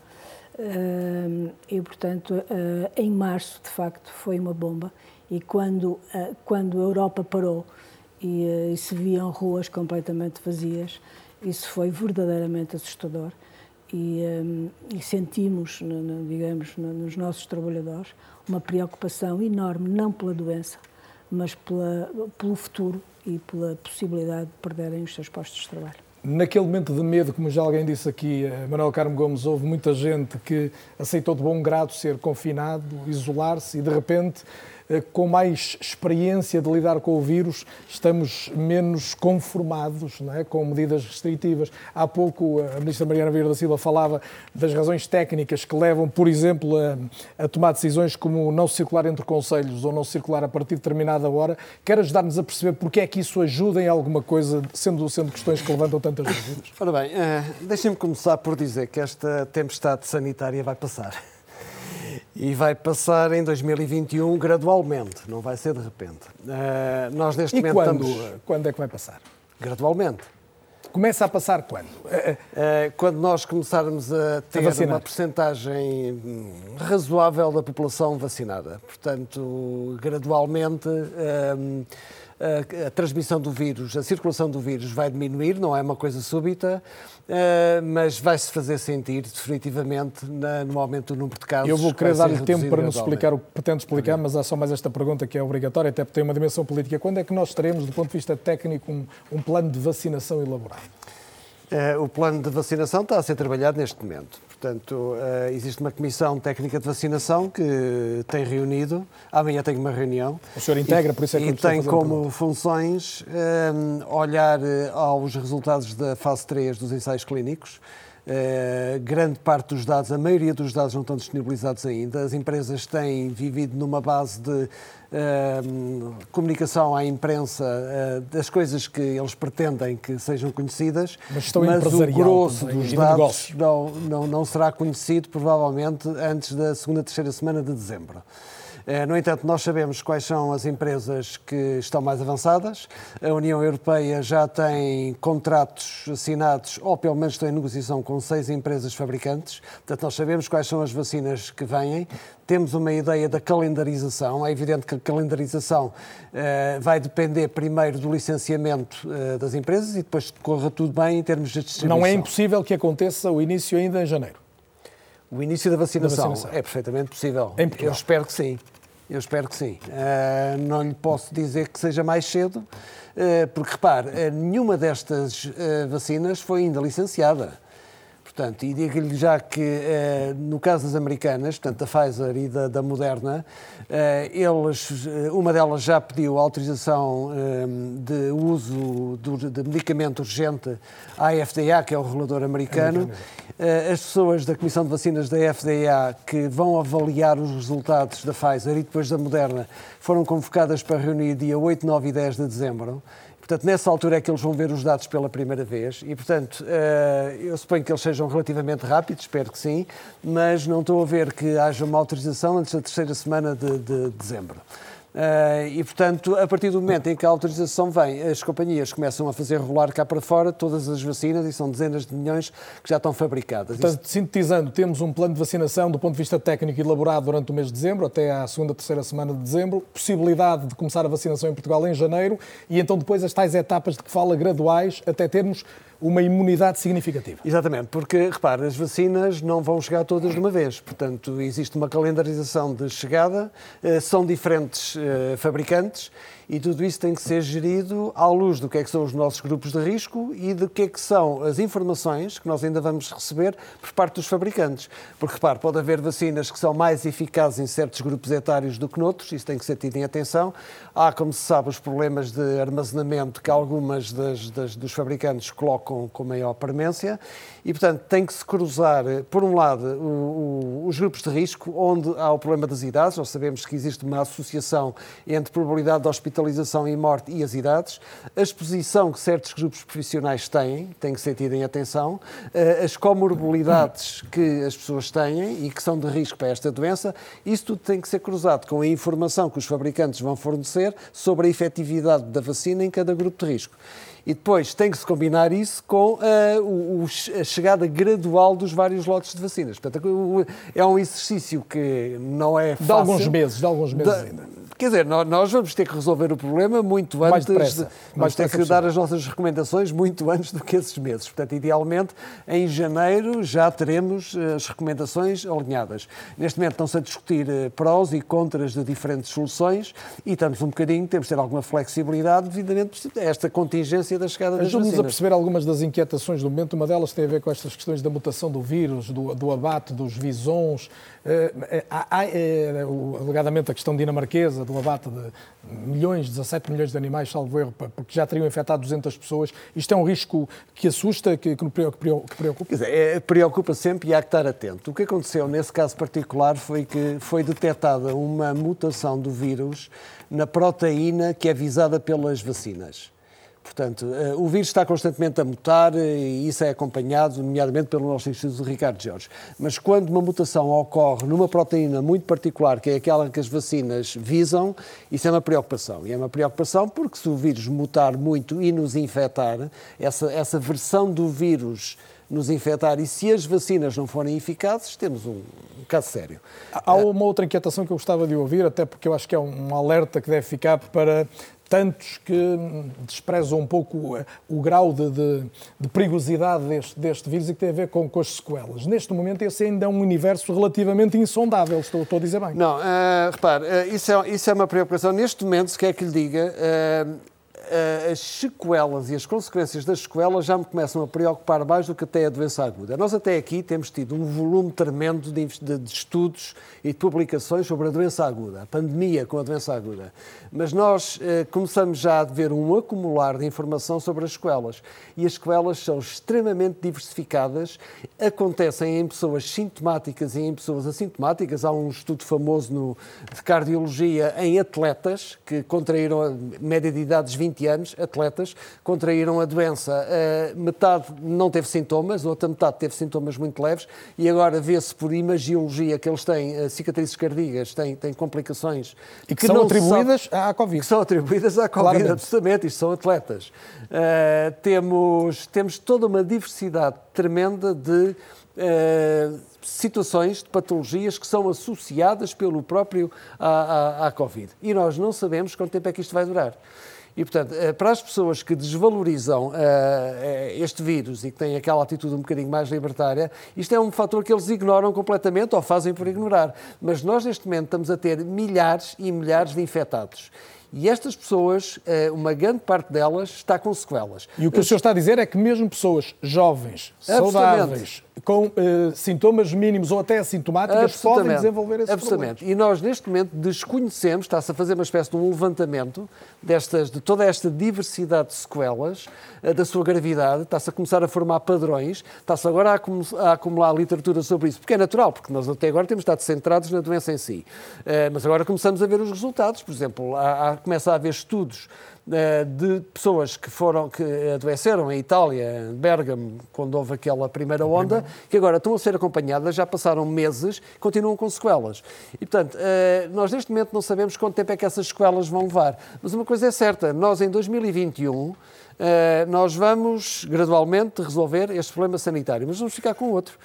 e, portanto, em março, de facto, foi uma bomba. E quando, quando a Europa parou e, e se viam ruas completamente vazias, isso foi verdadeiramente assustador. E, e sentimos, digamos, nos nossos trabalhadores uma preocupação enorme, não pela doença, mas pela, pelo futuro e pela possibilidade de perderem os seus postos de trabalho. Naquele momento de medo, como já alguém disse aqui, eh, Manuel Carmo Gomes, houve muita gente que aceitou de bom grado ser confinado, isolar-se e de repente com mais experiência de lidar com o vírus, estamos menos conformados é? com medidas restritivas. Há pouco a ministra Mariana Vieira da Silva falava das razões técnicas que levam, por exemplo, a, a tomar decisões como não circular entre conselhos ou não circular a partir de determinada hora. Quer ajudar-nos a perceber porque é que isso ajuda em alguma coisa, sendo, sendo questões que levantam tantas dúvidas? Ora bem, uh, deixem-me começar por dizer que esta tempestade sanitária vai passar. E vai passar em 2021 gradualmente, não vai ser de repente. Uh, nós neste e momento quando, estamos... quando é que vai passar? Gradualmente. Começa a passar quando? Uh, quando nós começarmos a ter a uma percentagem razoável da população vacinada. Portanto, gradualmente a, a, transmissão do vírus, a circulação do vírus vai diminuir, não é uma coisa súbita, uh, mas vai-se fazer sentir definitivamente no aumento do número de casos. Eu vou querer dar-lhe tempo para nos explicar o que pretende explicar, mas há só mais esta pergunta que é obrigatória, até porque tem uma dimensão política. Quando é que nós teremos, do ponto de vista técnico, um, um plano de vacinação elaborado? Uh, o plano de vacinação está a ser trabalhado neste momento. Portanto, uh, existe uma comissão técnica de vacinação que tem reunido. Amanhã tem uma reunião. O senhor integra, e, por isso é que E tem como funções um, olhar eh, aos resultados da fase 3 dos ensaios clínicos. Uh, grande parte dos dados, a maioria dos dados não estão disponibilizados ainda. As empresas têm vivido numa base de uh, comunicação à imprensa uh, das coisas que eles pretendem que sejam conhecidas, mas, mas o grosso também, dos dados não, não, não será conhecido provavelmente antes da segunda, terceira semana de dezembro. Eh, no entanto, nós sabemos quais são as empresas que estão mais avançadas. A União Europeia já tem contratos assinados, ou pelo menos estão em negociação com seis empresas fabricantes. Portanto, nós sabemos quais são as vacinas que vêm. Temos uma ideia da calendarização. É evidente que a calendarização uh, vai depender primeiro do licenciamento uh, das empresas e depois corra tudo bem em termos de distribuição. Não é impossível que aconteça o início ainda em janeiro. O início da vacinação, da vacinação, é perfeitamente possível. Eu espero que sim. Eu espero que sim. Uh, não lhe posso dizer que seja mais cedo, uh, porque repare, uh, nenhuma destas vacinas foi ainda licenciada. Portanto, e digo-lhe já que eh, no caso das americanas, portanto, da Pfizer e da, da Moderna, eh, eles, eh, uma delas já pediu autorização eh, de uso do, de medicamento urgente à FDA, que é o regulador americano. As pessoas da Comissão de Vacinas da FDA que vão avaliar os resultados da Pfizer e depois da Moderna foram convocadas para reunir dia 8, 9 e 10 de dezembro. Portanto, nessa altura é que eles vão ver os dados pela primeira vez e, portanto, eh, eu suponho que eles sejam relativamente rápidos, espero que sim, mas não estou a ver que haja uma autorização antes da terceira semana de, de dezembro. Uh, e, portanto, a partir do momento em que a autorização vem, as companhias começam a fazer rolar cá para fora todas as vacinas e são dezenas de milhões que já estão fabricadas. Portanto, Isso... sintetizando, temos um plano de vacinação do ponto de vista técnico elaborado durante o mês de dezembro, até à segunda, terceira semana de dezembro, possibilidade de começar a vacinação em Portugal em janeiro e então depois as tais etapas de que fala graduais até termos uma imunidade significativa. Exatamente, porque, repare, as vacinas não vão chegar todas de uma vez. Portanto, existe uma calendarização de chegada, eh, são diferentes eh, fabricantes e tudo isso tem que ser gerido à luz do que é que são os nossos grupos de risco e do que é que são as informações que nós ainda vamos receber por parte dos fabricantes. Porque, repare, pode haver vacinas que são mais eficazes em certos grupos etários do que noutros, isso tem que ser tido em atenção. Há, como se sabe, os problemas de armazenamento que algumas das, das, dos fabricantes colocam com maior premência e, portanto, tem que se cruzar, por um lado, o, o, os grupos de risco, onde há o problema das idades. Nós sabemos que existe uma associação entre probabilidade de hospitalização e morte e as idades. A exposição que certos grupos profissionais têm, tem que ser tida em atenção. Eh, as comorbilidades que as pessoas têm e que são de risco para esta doença, isso tudo tem que ser cruzado com a informação que os fabricantes vão fornecer sobre a efetividade da vacina em cada grupo de risco. E depois tem que se combinar isso com uh, o, a chegada gradual dos vários lotes de vacinas. Portanto, é um exercício que não é fácil. De alguns meses, de alguns meses de, ainda. Quer dizer, nós vamos ter que resolver o problema muito antes. Mais depressa. De, vamos ter que dar as nossas recomendações muito antes do que esses meses. Portanto, idealmente, em janeiro já teremos eh, as recomendações alinhadas. Neste momento estão-se a discutir eh, prós e contras de diferentes soluções e estamos um bocadinho, temos de ter alguma flexibilidade devidamente a esta contingência da chegada das Ajude-nos a perceber algumas das inquietações do momento. Uma delas tem a ver com estas questões da mutação do vírus, do, do abate dos visons. Uh, há, uh, alegadamente a questão dinamarquesa do abate de milhões, 17 milhões de animais, salvo erro, porque já teriam infectado 200 pessoas. Isto é um risco que assusta, que, que preocupa? Quer dizer, é, preocupa sempre e há que estar atento. O que aconteceu nesse caso particular foi que foi detectada uma mutação do vírus na proteína que é visada pelas vacinas. Portanto, eh, o vírus está constantemente a mutar eh, e isso é acompanhado, nomeadamente pelo nosso Instituto Ricardo Jorge. Mas quando uma mutação ocorre numa proteína muito particular, que é aquela que as vacinas visam, isso é uma preocupação. E é uma preocupação porque se o vírus mutar muito e nos infectar, essa, essa versão do vírus nos infectar e se as vacinas não forem eficazes, temos um, um, caso sério. Há uma outra inquietação que eu gostava de ouvir, até porque eu acho que é um alerta que deve ficar para tantos que desprezam um pouco o grau de, de, de perigosidade deste, deste, vírus e que tem a ver com, com, as sequelas. Neste momento, esse ainda é um universo relativamente insondável, estou, estou a dizer bem. Não, uh, repare, uh, isso, é, isso é uma preocupação. Neste momento, se quer que lhe diga, uh, as sequelas e as consequências das sequelas já me começam a preocupar mais do que até a doença aguda. Nós até aqui temos tido um volume tremendo de, de, de estudos e de publicações sobre a doença aguda, a pandemia com a doença aguda. Mas nós eh, começamos já a ver um acumular de informação sobre as sequelas. E as sequelas são extremamente diversificadas, acontecem em pessoas sintomáticas e em pessoas assintomáticas. Há um estudo famoso no, de cardiologia em atletas que contraíram a média de idades 20 20 anos, atletas, contraíram a doença. Uh, metade não teve sintomas, outra metade teve sintomas muito leves e agora vê-se por imagiologia que eles têm uh, cicatrizes cardíacas, têm, têm complicações. E que, que são atribuídas à Covid. Que são atribuídas à Covid, Claramente. absolutamente. Isto são atletas. Uh, temos, temos toda uma diversidade tremenda de situações de patologias que são associadas pelo próprio à, à, à, Covid. E nós não sabemos quanto tempo é que isto vai durar. E, portanto, eh, para as pessoas que desvalorizam uh, este vírus e que têm aquela atitude um bocadinho mais libertária, isto é um fator que eles ignoram completamente ou fazem por ignorar. Mas nós, neste momento, estamos a ter milhares e milhares de infectados. E estas pessoas, uma grande parte delas está com sequelas. E o que o senhor está a dizer é que mesmo pessoas jovens, saudáveis, com uh, sintomas mínimos ou até assintomáticas, podem desenvolver esse Absolutamente. Problemas. E nós, neste momento, desconhecemos, está-se a fazer uma espécie de um levantamento destas, de toda esta diversidade de sequelas, uh, da sua gravidade, está-se a começar a formar padrões, está-se agora a, a, acumular literatura sobre isso, porque é natural, porque nós até agora temos estado centrados na doença em si. Uh, mas agora começamos a ver os resultados, por exemplo, há, há, começa a haver estudos de pessoas que foram que adoeceram em Itália, em Bergamo, quando houve aquela primeira onda, que agora estão a ser acompanhadas, já passaram meses, continuam com sequelas. E, portanto, eh, nós neste momento não sabemos quanto tempo é que essas sequelas vão levar. Mas uma coisa é certa, nós em 2021 eh, nós vamos gradualmente resolver este problema sanitário, mas vamos ficar com outro,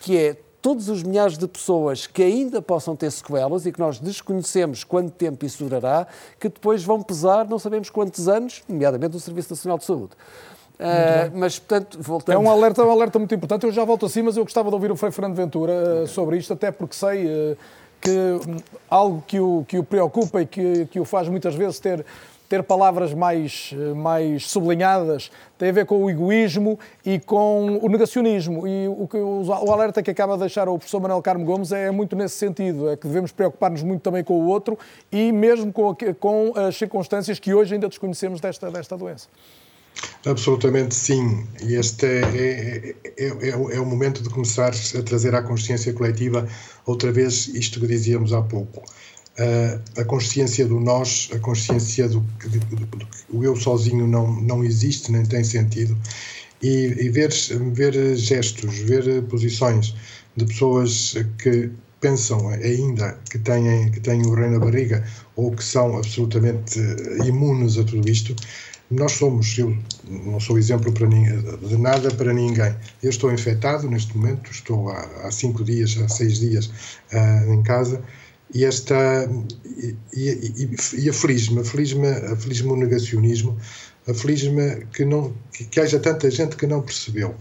que é todos os milhares de pessoas que ainda possam ter sequelas e que nós desconhecemos quanto tempo isso durará, que depois vão pesar não sabemos quantos anos, nomeadamente o Serviço Nacional de Saúde. Uh, mas, portanto, voltando... É um alerta, um alerta muito importante. Eu já volto assim, mas eu gostava de ouvir o Frei Fernando Ventura uh, sobre isto, até porque sei uh, que um, algo que o, que o preocupa e que, que o faz muitas vezes ter ter palavras mais, mais sublinhadas tem a ver com o egoísmo e com o negacionismo. E o, que, o alerta que acaba de deixar o professor Manuel Carmo Gomes é muito nesse sentido, é que devemos preocupar-nos muito também com o outro e mesmo com, com as circunstâncias que hoje ainda desconhecemos desta, desta doença. Absolutamente sim. E este é, é, é, é, é o momento de começar a trazer à consciência coletiva outra vez isto que dizíamos há pouco a consciência do nós, a consciência do que o eu sozinho não, não existe, nem tem sentido, e, e ver, ver gestos, ver posições de pessoas que pensam ainda que têm, que têm o rei na barriga ou que são absolutamente imunes a tudo isto, nós somos, eu não sou exemplo para de nada para ninguém. Eu estou infectado neste momento, estou há, há cinco dias, há seis dias uh, em casa, e esta e, aflige-me, aflige-me, aflige-me o negacionismo, aflige-me que não que, que haja tanta gente que não percebeu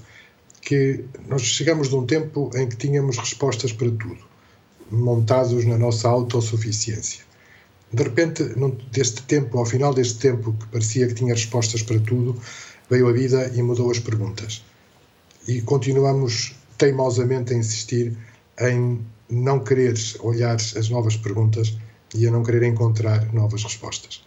que nós chegamos de um tempo em que tínhamos respostas para tudo, montados na nossa autossuficiência. De repente, deste tempo, ao final deste tempo que parecia que tinha respostas para tudo, veio a vida e mudou as perguntas. E continuamos teimosamente a insistir em não querer olhar as novas perguntas e a não querer encontrar novas respostas.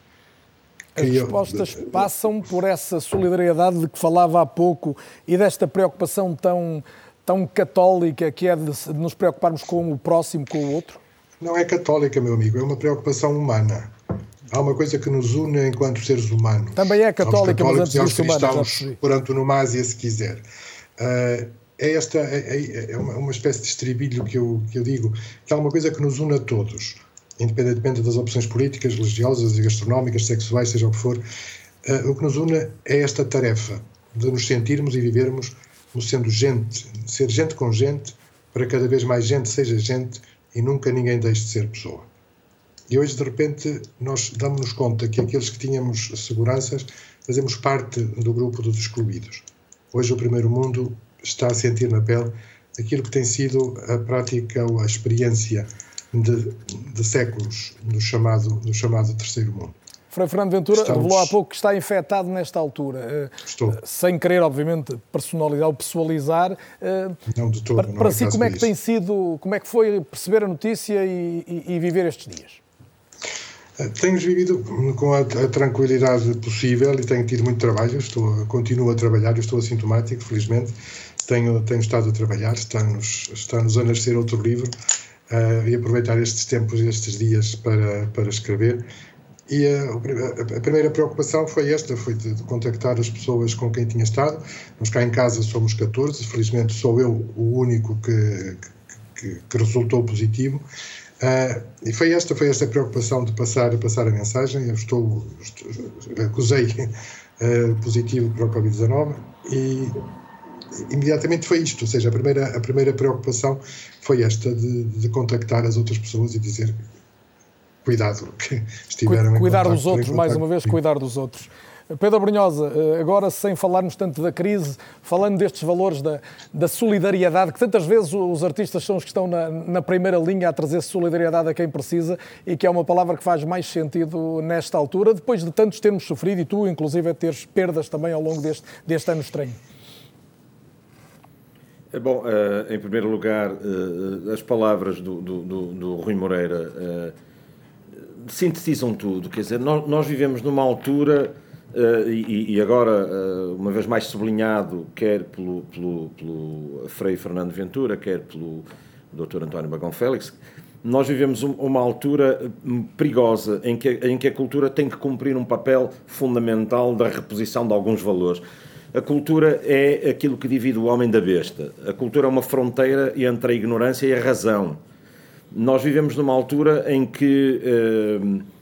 As respostas passam por essa solidariedade de que falava há pouco e desta preocupação tão, tão católica que é de nos preocuparmos com o próximo, com o outro? Não é católica, meu amigo, é uma preocupação humana. Há uma coisa que nos une enquanto seres humanos. Também é católica, mas antes disso humana, por antonomasia, se quiser. Uh, é esta é, é, é uma, uma, espécie de estribilho que eu, que eu digo, que é uma coisa que nos une a todos, independentemente das opções políticas, religiosas gastronómicas, sexuais, seja o que for. Uh, o que nos une é esta tarefa de nos sentirmos e vivermos como sendo gente, ser gente com gente, para cada vez mais gente seja gente e nunca ninguém deixe de ser pessoa. E hoje, de repente, nós damos-nos conta que aqueles que tínhamos seguranças fazemos parte do grupo dos excluídos. Hoje, o primeiro mundo está a sentir na pele aquilo que tem sido a prática ou a experiência de, de séculos do chamado, do chamado Terceiro Mundo. Frei Fernando Ventura Estamos... revelou há pouco que está infectado nesta altura. Eh, Estou. Sem querer, obviamente, personalizar ou pessoalizar. Eh, não de todo. Para, para é si, como é que tem sido, como é que foi perceber a notícia e, e, e viver estes dias? Eh, tenho vivido com a, a, tranquilidade possível e tenho tido muito trabalho. Estou, continuo a trabalhar, estou assintomático, felizmente tenho, tenho estado a trabalhar, está-nos está -nos a nascer outro livro uh, e aproveitar estes tempos, estes dias para, para escrever. E a, a, a, primeira preocupação foi esta, foi de, de, contactar as pessoas com quem tinha estado. Nós cá em casa somos 14, felizmente sou eu o único que, que, que resultou positivo. Uh, e foi esta, foi esta preocupação de passar, passar a mensagem. Eu estou, estou acusei uh, positivo para o Covid-19 e imediatamente foi isto, ou seja, a primeira, a primeira preocupação foi esta de, de contactar as outras pessoas e dizer cuidado que estiveram Cuidar dos outros, mais uma vez, cuidar dos outros. Pedro Brunhosa, eh, agora sem falarmos tanto da crise, falando destes valores da, da solidariedade, que tantas vezes os artistas são os que estão na, na, primeira linha a trazer solidariedade a quem precisa e que é uma palavra que faz mais sentido nesta altura, depois de tantos termos sofrido e tu, inclusive, a teres perdas também ao longo deste, deste ano estranho. É bom, uh, em primeiro lugar, uh, as palavras do, do, do, Rui Moreira sintetizam tudo. Quer dizer, nós, vivemos numa altura e, agora, uma vez mais sublinhado, quer pelo, pelo, pelo Frei Fernando Ventura, quer pelo Dr. António Bagão Félix, nós vivemos um, uma altura hum, perigosa em que, em que a cultura tem que cumprir um papel fundamental da reposição de alguns valores. A cultura é aquilo que divide o homem da besta. A cultura é uma fronteira entre a ignorância e a razão. Nós vivemos numa altura em que. Uh,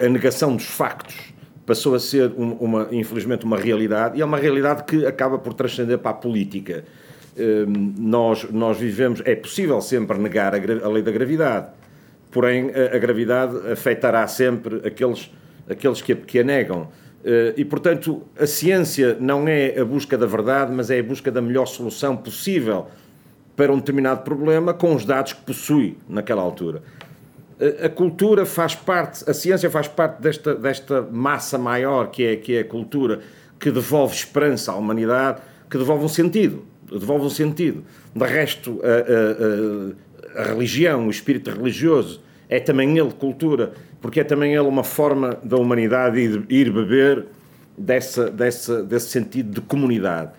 a negação dos factos passou a ser uma, infelizmente, uma realidade, e é uma realidade que acaba por transcender para a política. Nós, nós vivemos, é possível sempre negar a, a lei da gravidade, porém a, a, gravidade afetará sempre aqueles, aqueles que a, que a negam. E, portanto, a ciência não é a busca da verdade, mas é a busca da melhor solução possível para um determinado problema com os dados que possui naquela altura a cultura faz parte, a ciência faz parte desta, desta massa maior que é, que é a cultura, que devolve esperança à humanidade, que devolve um sentido. Devolve um sentido. De resto, a, a, a, a religião, o espírito religioso, é também ele cultura, porque é também ele uma forma da humanidade ir, beber dessa, dessa, desse sentido de comunidade.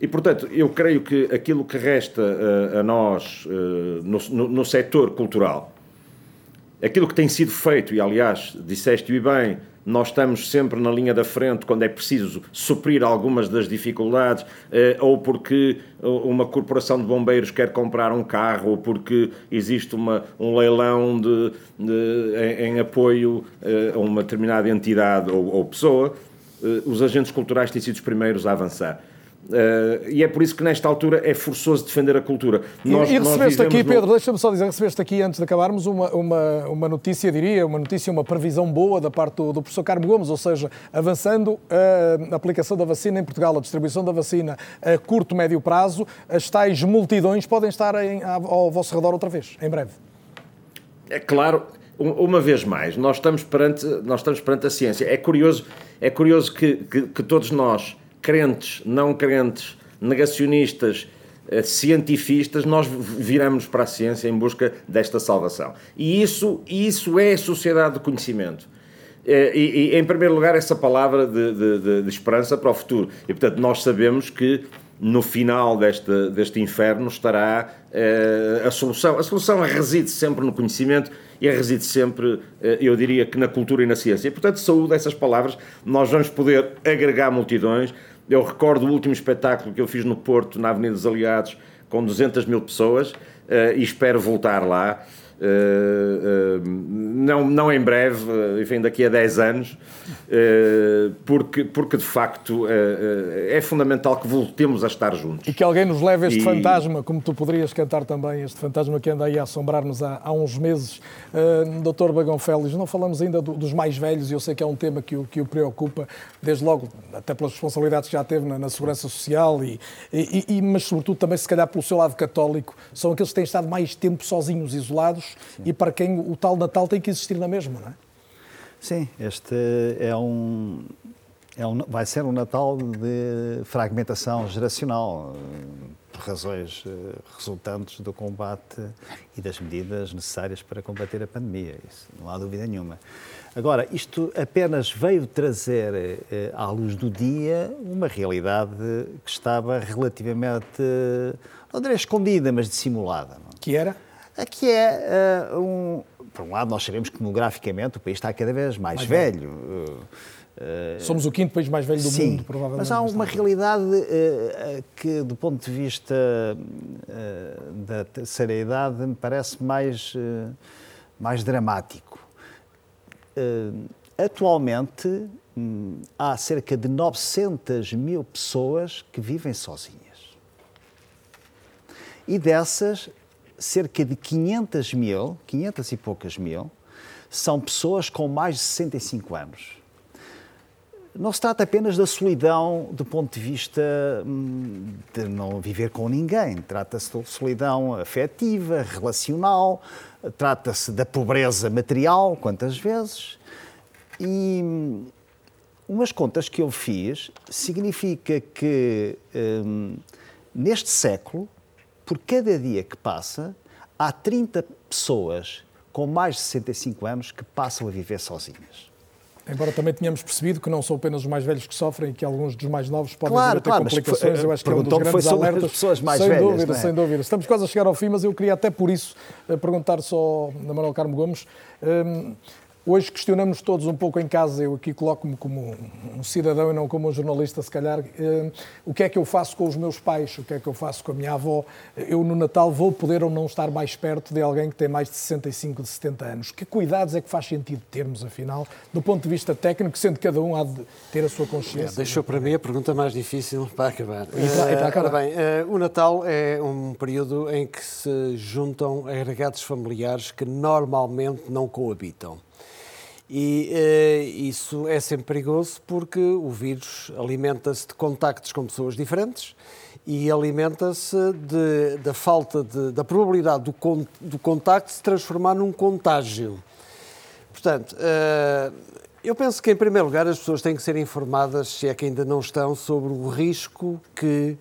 E, portanto, eu creio que aquilo que resta a, a nós no, no, no setor cultural, aquilo que tem sido feito, e aliás, disseste-o bem, nós estamos sempre na linha da frente quando é preciso suprir algumas das dificuldades, eh, ou porque uma corporação de bombeiros quer comprar um carro, ou porque existe uma, um leilão de, de em, em, apoio eh, a uma determinada entidade ou, ou pessoa, eh, os agentes culturais têm sido os primeiros a avançar. Uh, e é por isso que nesta altura é forçoso defender a cultura. Nós, e, recebeste aqui, no... Pedro, deixa-me só dizer, recebeste aqui antes de acabarmos uma, uma, uma notícia, diria, uma notícia, uma previsão boa da parte do, do professor Carmo Gomes, ou seja, avançando a aplicação da vacina em Portugal, a distribuição da vacina a curto, médio prazo, as tais multidões podem estar em, ao vosso redor outra vez, em breve. É claro, uma vez mais, nós estamos perante, nós estamos perante a ciência. É curioso, é curioso que, que, que todos nós crentes, não crentes, negacionistas, eh, cientifistas, nós viramos para a ciência em busca desta salvação. E isso, isso é sociedade de conhecimento. Eh, e, e, em primeiro lugar, essa palavra de, de, de, esperança para o futuro. E, portanto, nós sabemos que no final deste, deste inferno estará uh, a solução. A solução reside sempre no conhecimento e reside sempre, eu diria, que na cultura e na ciência. E, portanto, saúde essas palavras, nós vamos poder agregar multidões, eu recordo o último espetáculo que eu fiz no Porto, na Avenida dos Aliados, com 200 mil pessoas, uh, e espero voltar lá. Uh, uh, não, não em breve, enfim, daqui a 10 anos, uh, porque, porque de facto é fundamental que voltemos a estar juntos. E que alguém nos leve este e... fantasma, como tu poderias cantar também, este fantasma que anda aí a assombrar-nos há, há, uns meses. Doutor Bagão Félix, não falamos ainda do, dos mais velhos, e eu sei que é um tema que o, que o preocupa, desde logo, até pelas responsabilidades que já teve na, na Segurança Social, e, e, e, mas sobretudo também, se calhar, pelo seu lado católico, são aqueles que têm estado mais tempo sozinhos, isolados Sim. e para quem o tal Natal tem que existir na mesma, não é? Sim, este é um, é um, vai ser um Natal de fragmentação geracional, por razões eh, resultantes do combate e das medidas necessárias para combater a pandemia, isso não há dúvida nenhuma. Agora, isto apenas veio trazer eh, à luz do dia uma realidade que estava relativamente, não direi escondida, mas dissimulada. Não? Que era? Aqui é uh, um. Por um lado, nós sabemos que demograficamente o país está cada vez mais, mais velho. velho. Uh, Somos o quinto país mais velho do sim, mundo, provavelmente. Mas há uma realidade uh, que, do ponto de vista da terceira idade, me parece mais, mais dramático. atualmente, um, há cerca de 900 mil pessoas que vivem sozinhas. E dessas, cerca de 500 mil, 500 e poucas mil, são pessoas com mais de 65 anos. Não se trata apenas da solidão do ponto de vista hum, de não viver com ninguém. Trata-se de solidão afetiva, relacional, trata-se da pobreza material, quantas vezes. E hum, umas contas que eu fiz significa que hum, neste século, por cada dia que passa, há 30 pessoas com mais de 65 anos que passam a viver sozinhas. Embora também tenhamos percebido que não são apenas os mais velhos que sofrem e que alguns dos mais novos podem claro, ter claro, complicações, foi, eu acho que é um dos grandes alertas. As pessoas mais sem velhas, dúvida, é? sem dúvida. Estamos quase a chegar ao fim, mas eu queria até por isso eh, perguntar só a Manuel Carmo Gomes. Um, Hoje questionamos todos um pouco em casa, eu aqui coloco-me como um cidadão e não como um jornalista, se calhar, eh, o que é que eu faço com os meus pais, o que é que eu faço com a minha avó. Eu no Natal vou poder ou não estar mais perto de alguém que tem mais de 65, de 70 anos. Que cuidados é que faz sentido termos, afinal, do ponto de vista técnico, sendo que cada um há de ter a sua consciência? É, deixou para mim a pergunta mais difícil para acabar. E para, e para acabar. Ora bem, uh, o Natal é um período em que se juntam agregados familiares que normalmente não coabitam. E uh, isso é sempre perigoso porque o vírus alimenta-se de contactos com pessoas diferentes e alimenta-se da falta de, da probabilidade do, con, do contacto se transformar num contágio. Portanto, uh, eu penso que, em primeiro lugar, as pessoas têm que ser informadas, se é que ainda não estão, sobre o risco que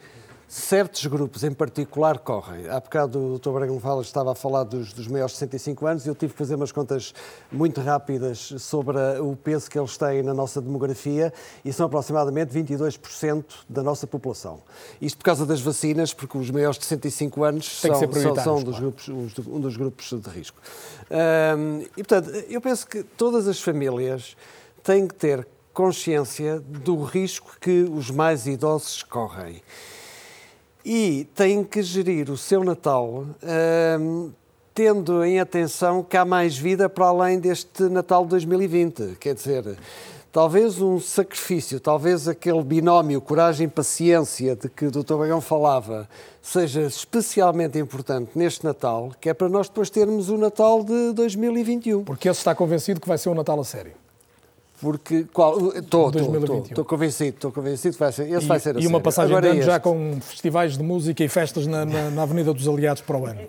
certos grupos em particular correm. Há bocado o Dr. Braga Fala estava a falar dos, dos maiores de 65 anos e eu tive que fazer umas contas muito rápidas sobre o peso que eles têm na nossa demografia e são aproximadamente 22% da nossa população. Isto por causa das vacinas, porque os maiores de 65 anos são, são, são dos grupos, um dos grupos de risco. E, portanto, eu penso que todas as famílias têm que ter consciência do risco que os mais idosos correm e têm que gerir o seu Natal hum, tendo em atenção que há mais vida para além deste Natal de 2020. Quer dizer, talvez um sacrifício, talvez aquele binómio coragem-paciência de que o Dr. Bagão falava, seja especialmente importante neste Natal, que é para nós depois termos o Natal de 2021. Porque ele está convencido que vai ser um Natal a sério. Porque qual estou estou convencido estou convencido que vai ser esse e, vai ser a e uma passagem Agora de ano é já com festivais de música e festas na, na, na, Avenida dos Aliados para o ano.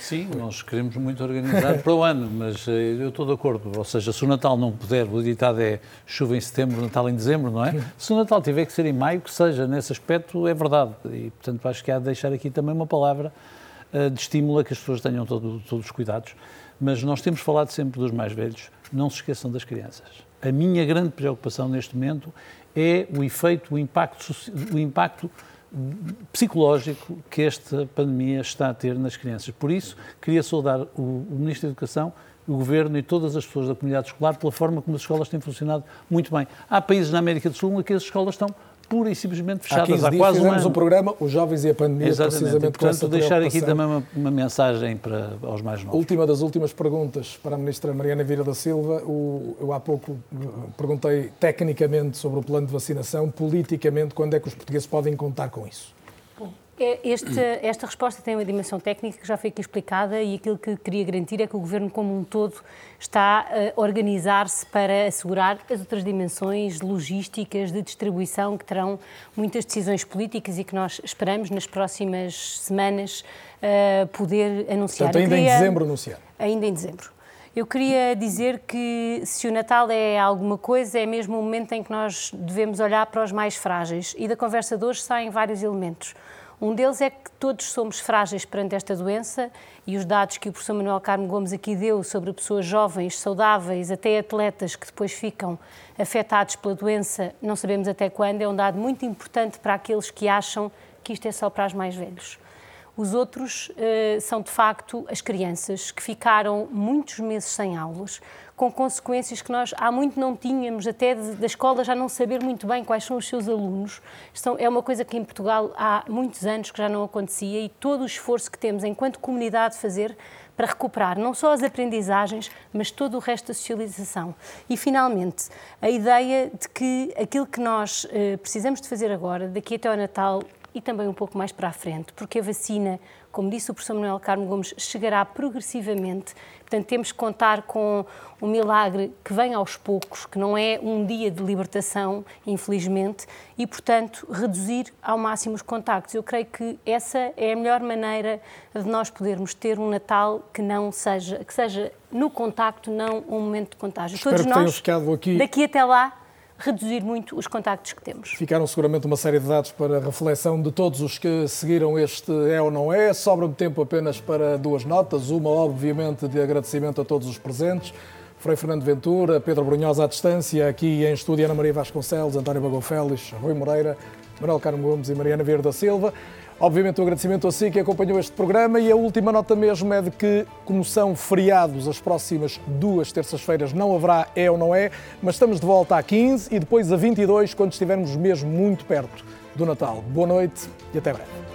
Sim nós queremos muito organizar para o ano mas eh, eu estou de acordo. Ou seja se o Natal não puder o ditado é chuva em setembro Natal em dezembro não é? Se o Natal tiver que ser em maio que seja nesse aspecto é verdade. E portanto acho que há de deixar aqui também uma palavra uh, de estímulo a que as pessoas tenham todo, todos os cuidados. Mas nós temos falado sempre dos mais velhos. Não se esqueçam das crianças a minha grande preocupação neste momento é o efeito, o impacto, o impacto psicológico que esta pandemia está a ter nas crianças. Por isso, queria saudar o, o Ministro da Educação, o Governo e todas as pessoas da comunidade escolar pela forma como as escolas têm funcionado muito bem. Há países na América do Sul em que as escolas estão pura e simplesmente fechadas há, há quase um ano. um programa, Os Jovens e a Pandemia, Exatamente. precisamente e, portanto, deixar aqui também uma, uma, mensagem para aos mais novos. Última das últimas perguntas para a Ministra Mariana Vieira da Silva. O, eu há pouco eh, perguntei tecnicamente sobre o plano de vacinação, politicamente, quando é que os portugueses podem contar com isso? É, este, esta resposta tem uma dimensão técnica que já foi aqui explicada e aquilo que queria garantir é que o Governo como um todo está a organizar-se para assegurar as outras dimensões logísticas de distribuição que terão muitas decisões políticas e que nós esperamos nas próximas semanas uh, poder anunciar. Portanto, ainda queria, em dezembro anunciar. Ainda em dezembro. Eu queria dizer que se o Natal é alguma coisa, é mesmo o momento em que nós devemos olhar para os mais frágeis. E da conversa de hoje saem vários elementos. Um deles é que todos somos frágeis perante esta doença e os dados que o professor Manuel Carmo Gomes aqui deu sobre pessoas jovens, saudáveis, até atletas que depois ficam afetados pela doença, não sabemos até quando, é um dado muito importante para aqueles que acham que isto é só para os mais velhos. Os outros uh, são, de facto, as crianças que ficaram muitos meses sem aulas, com consequências que nós há muito não tínhamos, até de, da escola já não saber muito bem quais são os seus alunos. É uma coisa que em Portugal há muitos anos que já não acontecia e todo o esforço que temos enquanto comunidade de fazer para recuperar não só as aprendizagens, mas todo o resto da socialização. E, finalmente, a ideia de que aquilo que nós uh, precisamos de fazer agora, daqui até ao Natal, e também um pouco mais para a frente, porque a vacina, como disse o professor Manuel Carmo Gomes, chegará progressivamente. Portanto, temos que contar com um milagre que vem aos poucos, que não é um dia de libertação, infelizmente, e, portanto, reduzir ao máximo os contactos. Eu creio que essa é a melhor maneira de nós podermos ter um Natal que não seja, que seja no contacto, não um momento de contágio. Espero Todos nós, ficado aqui... daqui até lá, reduzir muito os contactos que temos. Ficaram seguramente uma série de dados para reflexão de todos os que seguiram este é ou não é. Sobra-me tempo apenas para duas notas. Uma, obviamente, de agradecimento a todos os presentes. Frei Fernando Ventura, Pedro Brunhosa à distância, aqui em estúdio Ana Maria Vasconcelos, António Bagão Rui Moreira, Manuel Carmo Gomes e Mariana Vieira da Silva. Obviamente, um agradecimento a si que acompanhou este programa e a última nota mesmo é de que, como são feriados as próximas duas terças-feiras, não haverá é ou não é, mas estamos de volta a 15 e depois a 22, quando estivermos mesmo muito perto do Natal. Boa noite e até breve.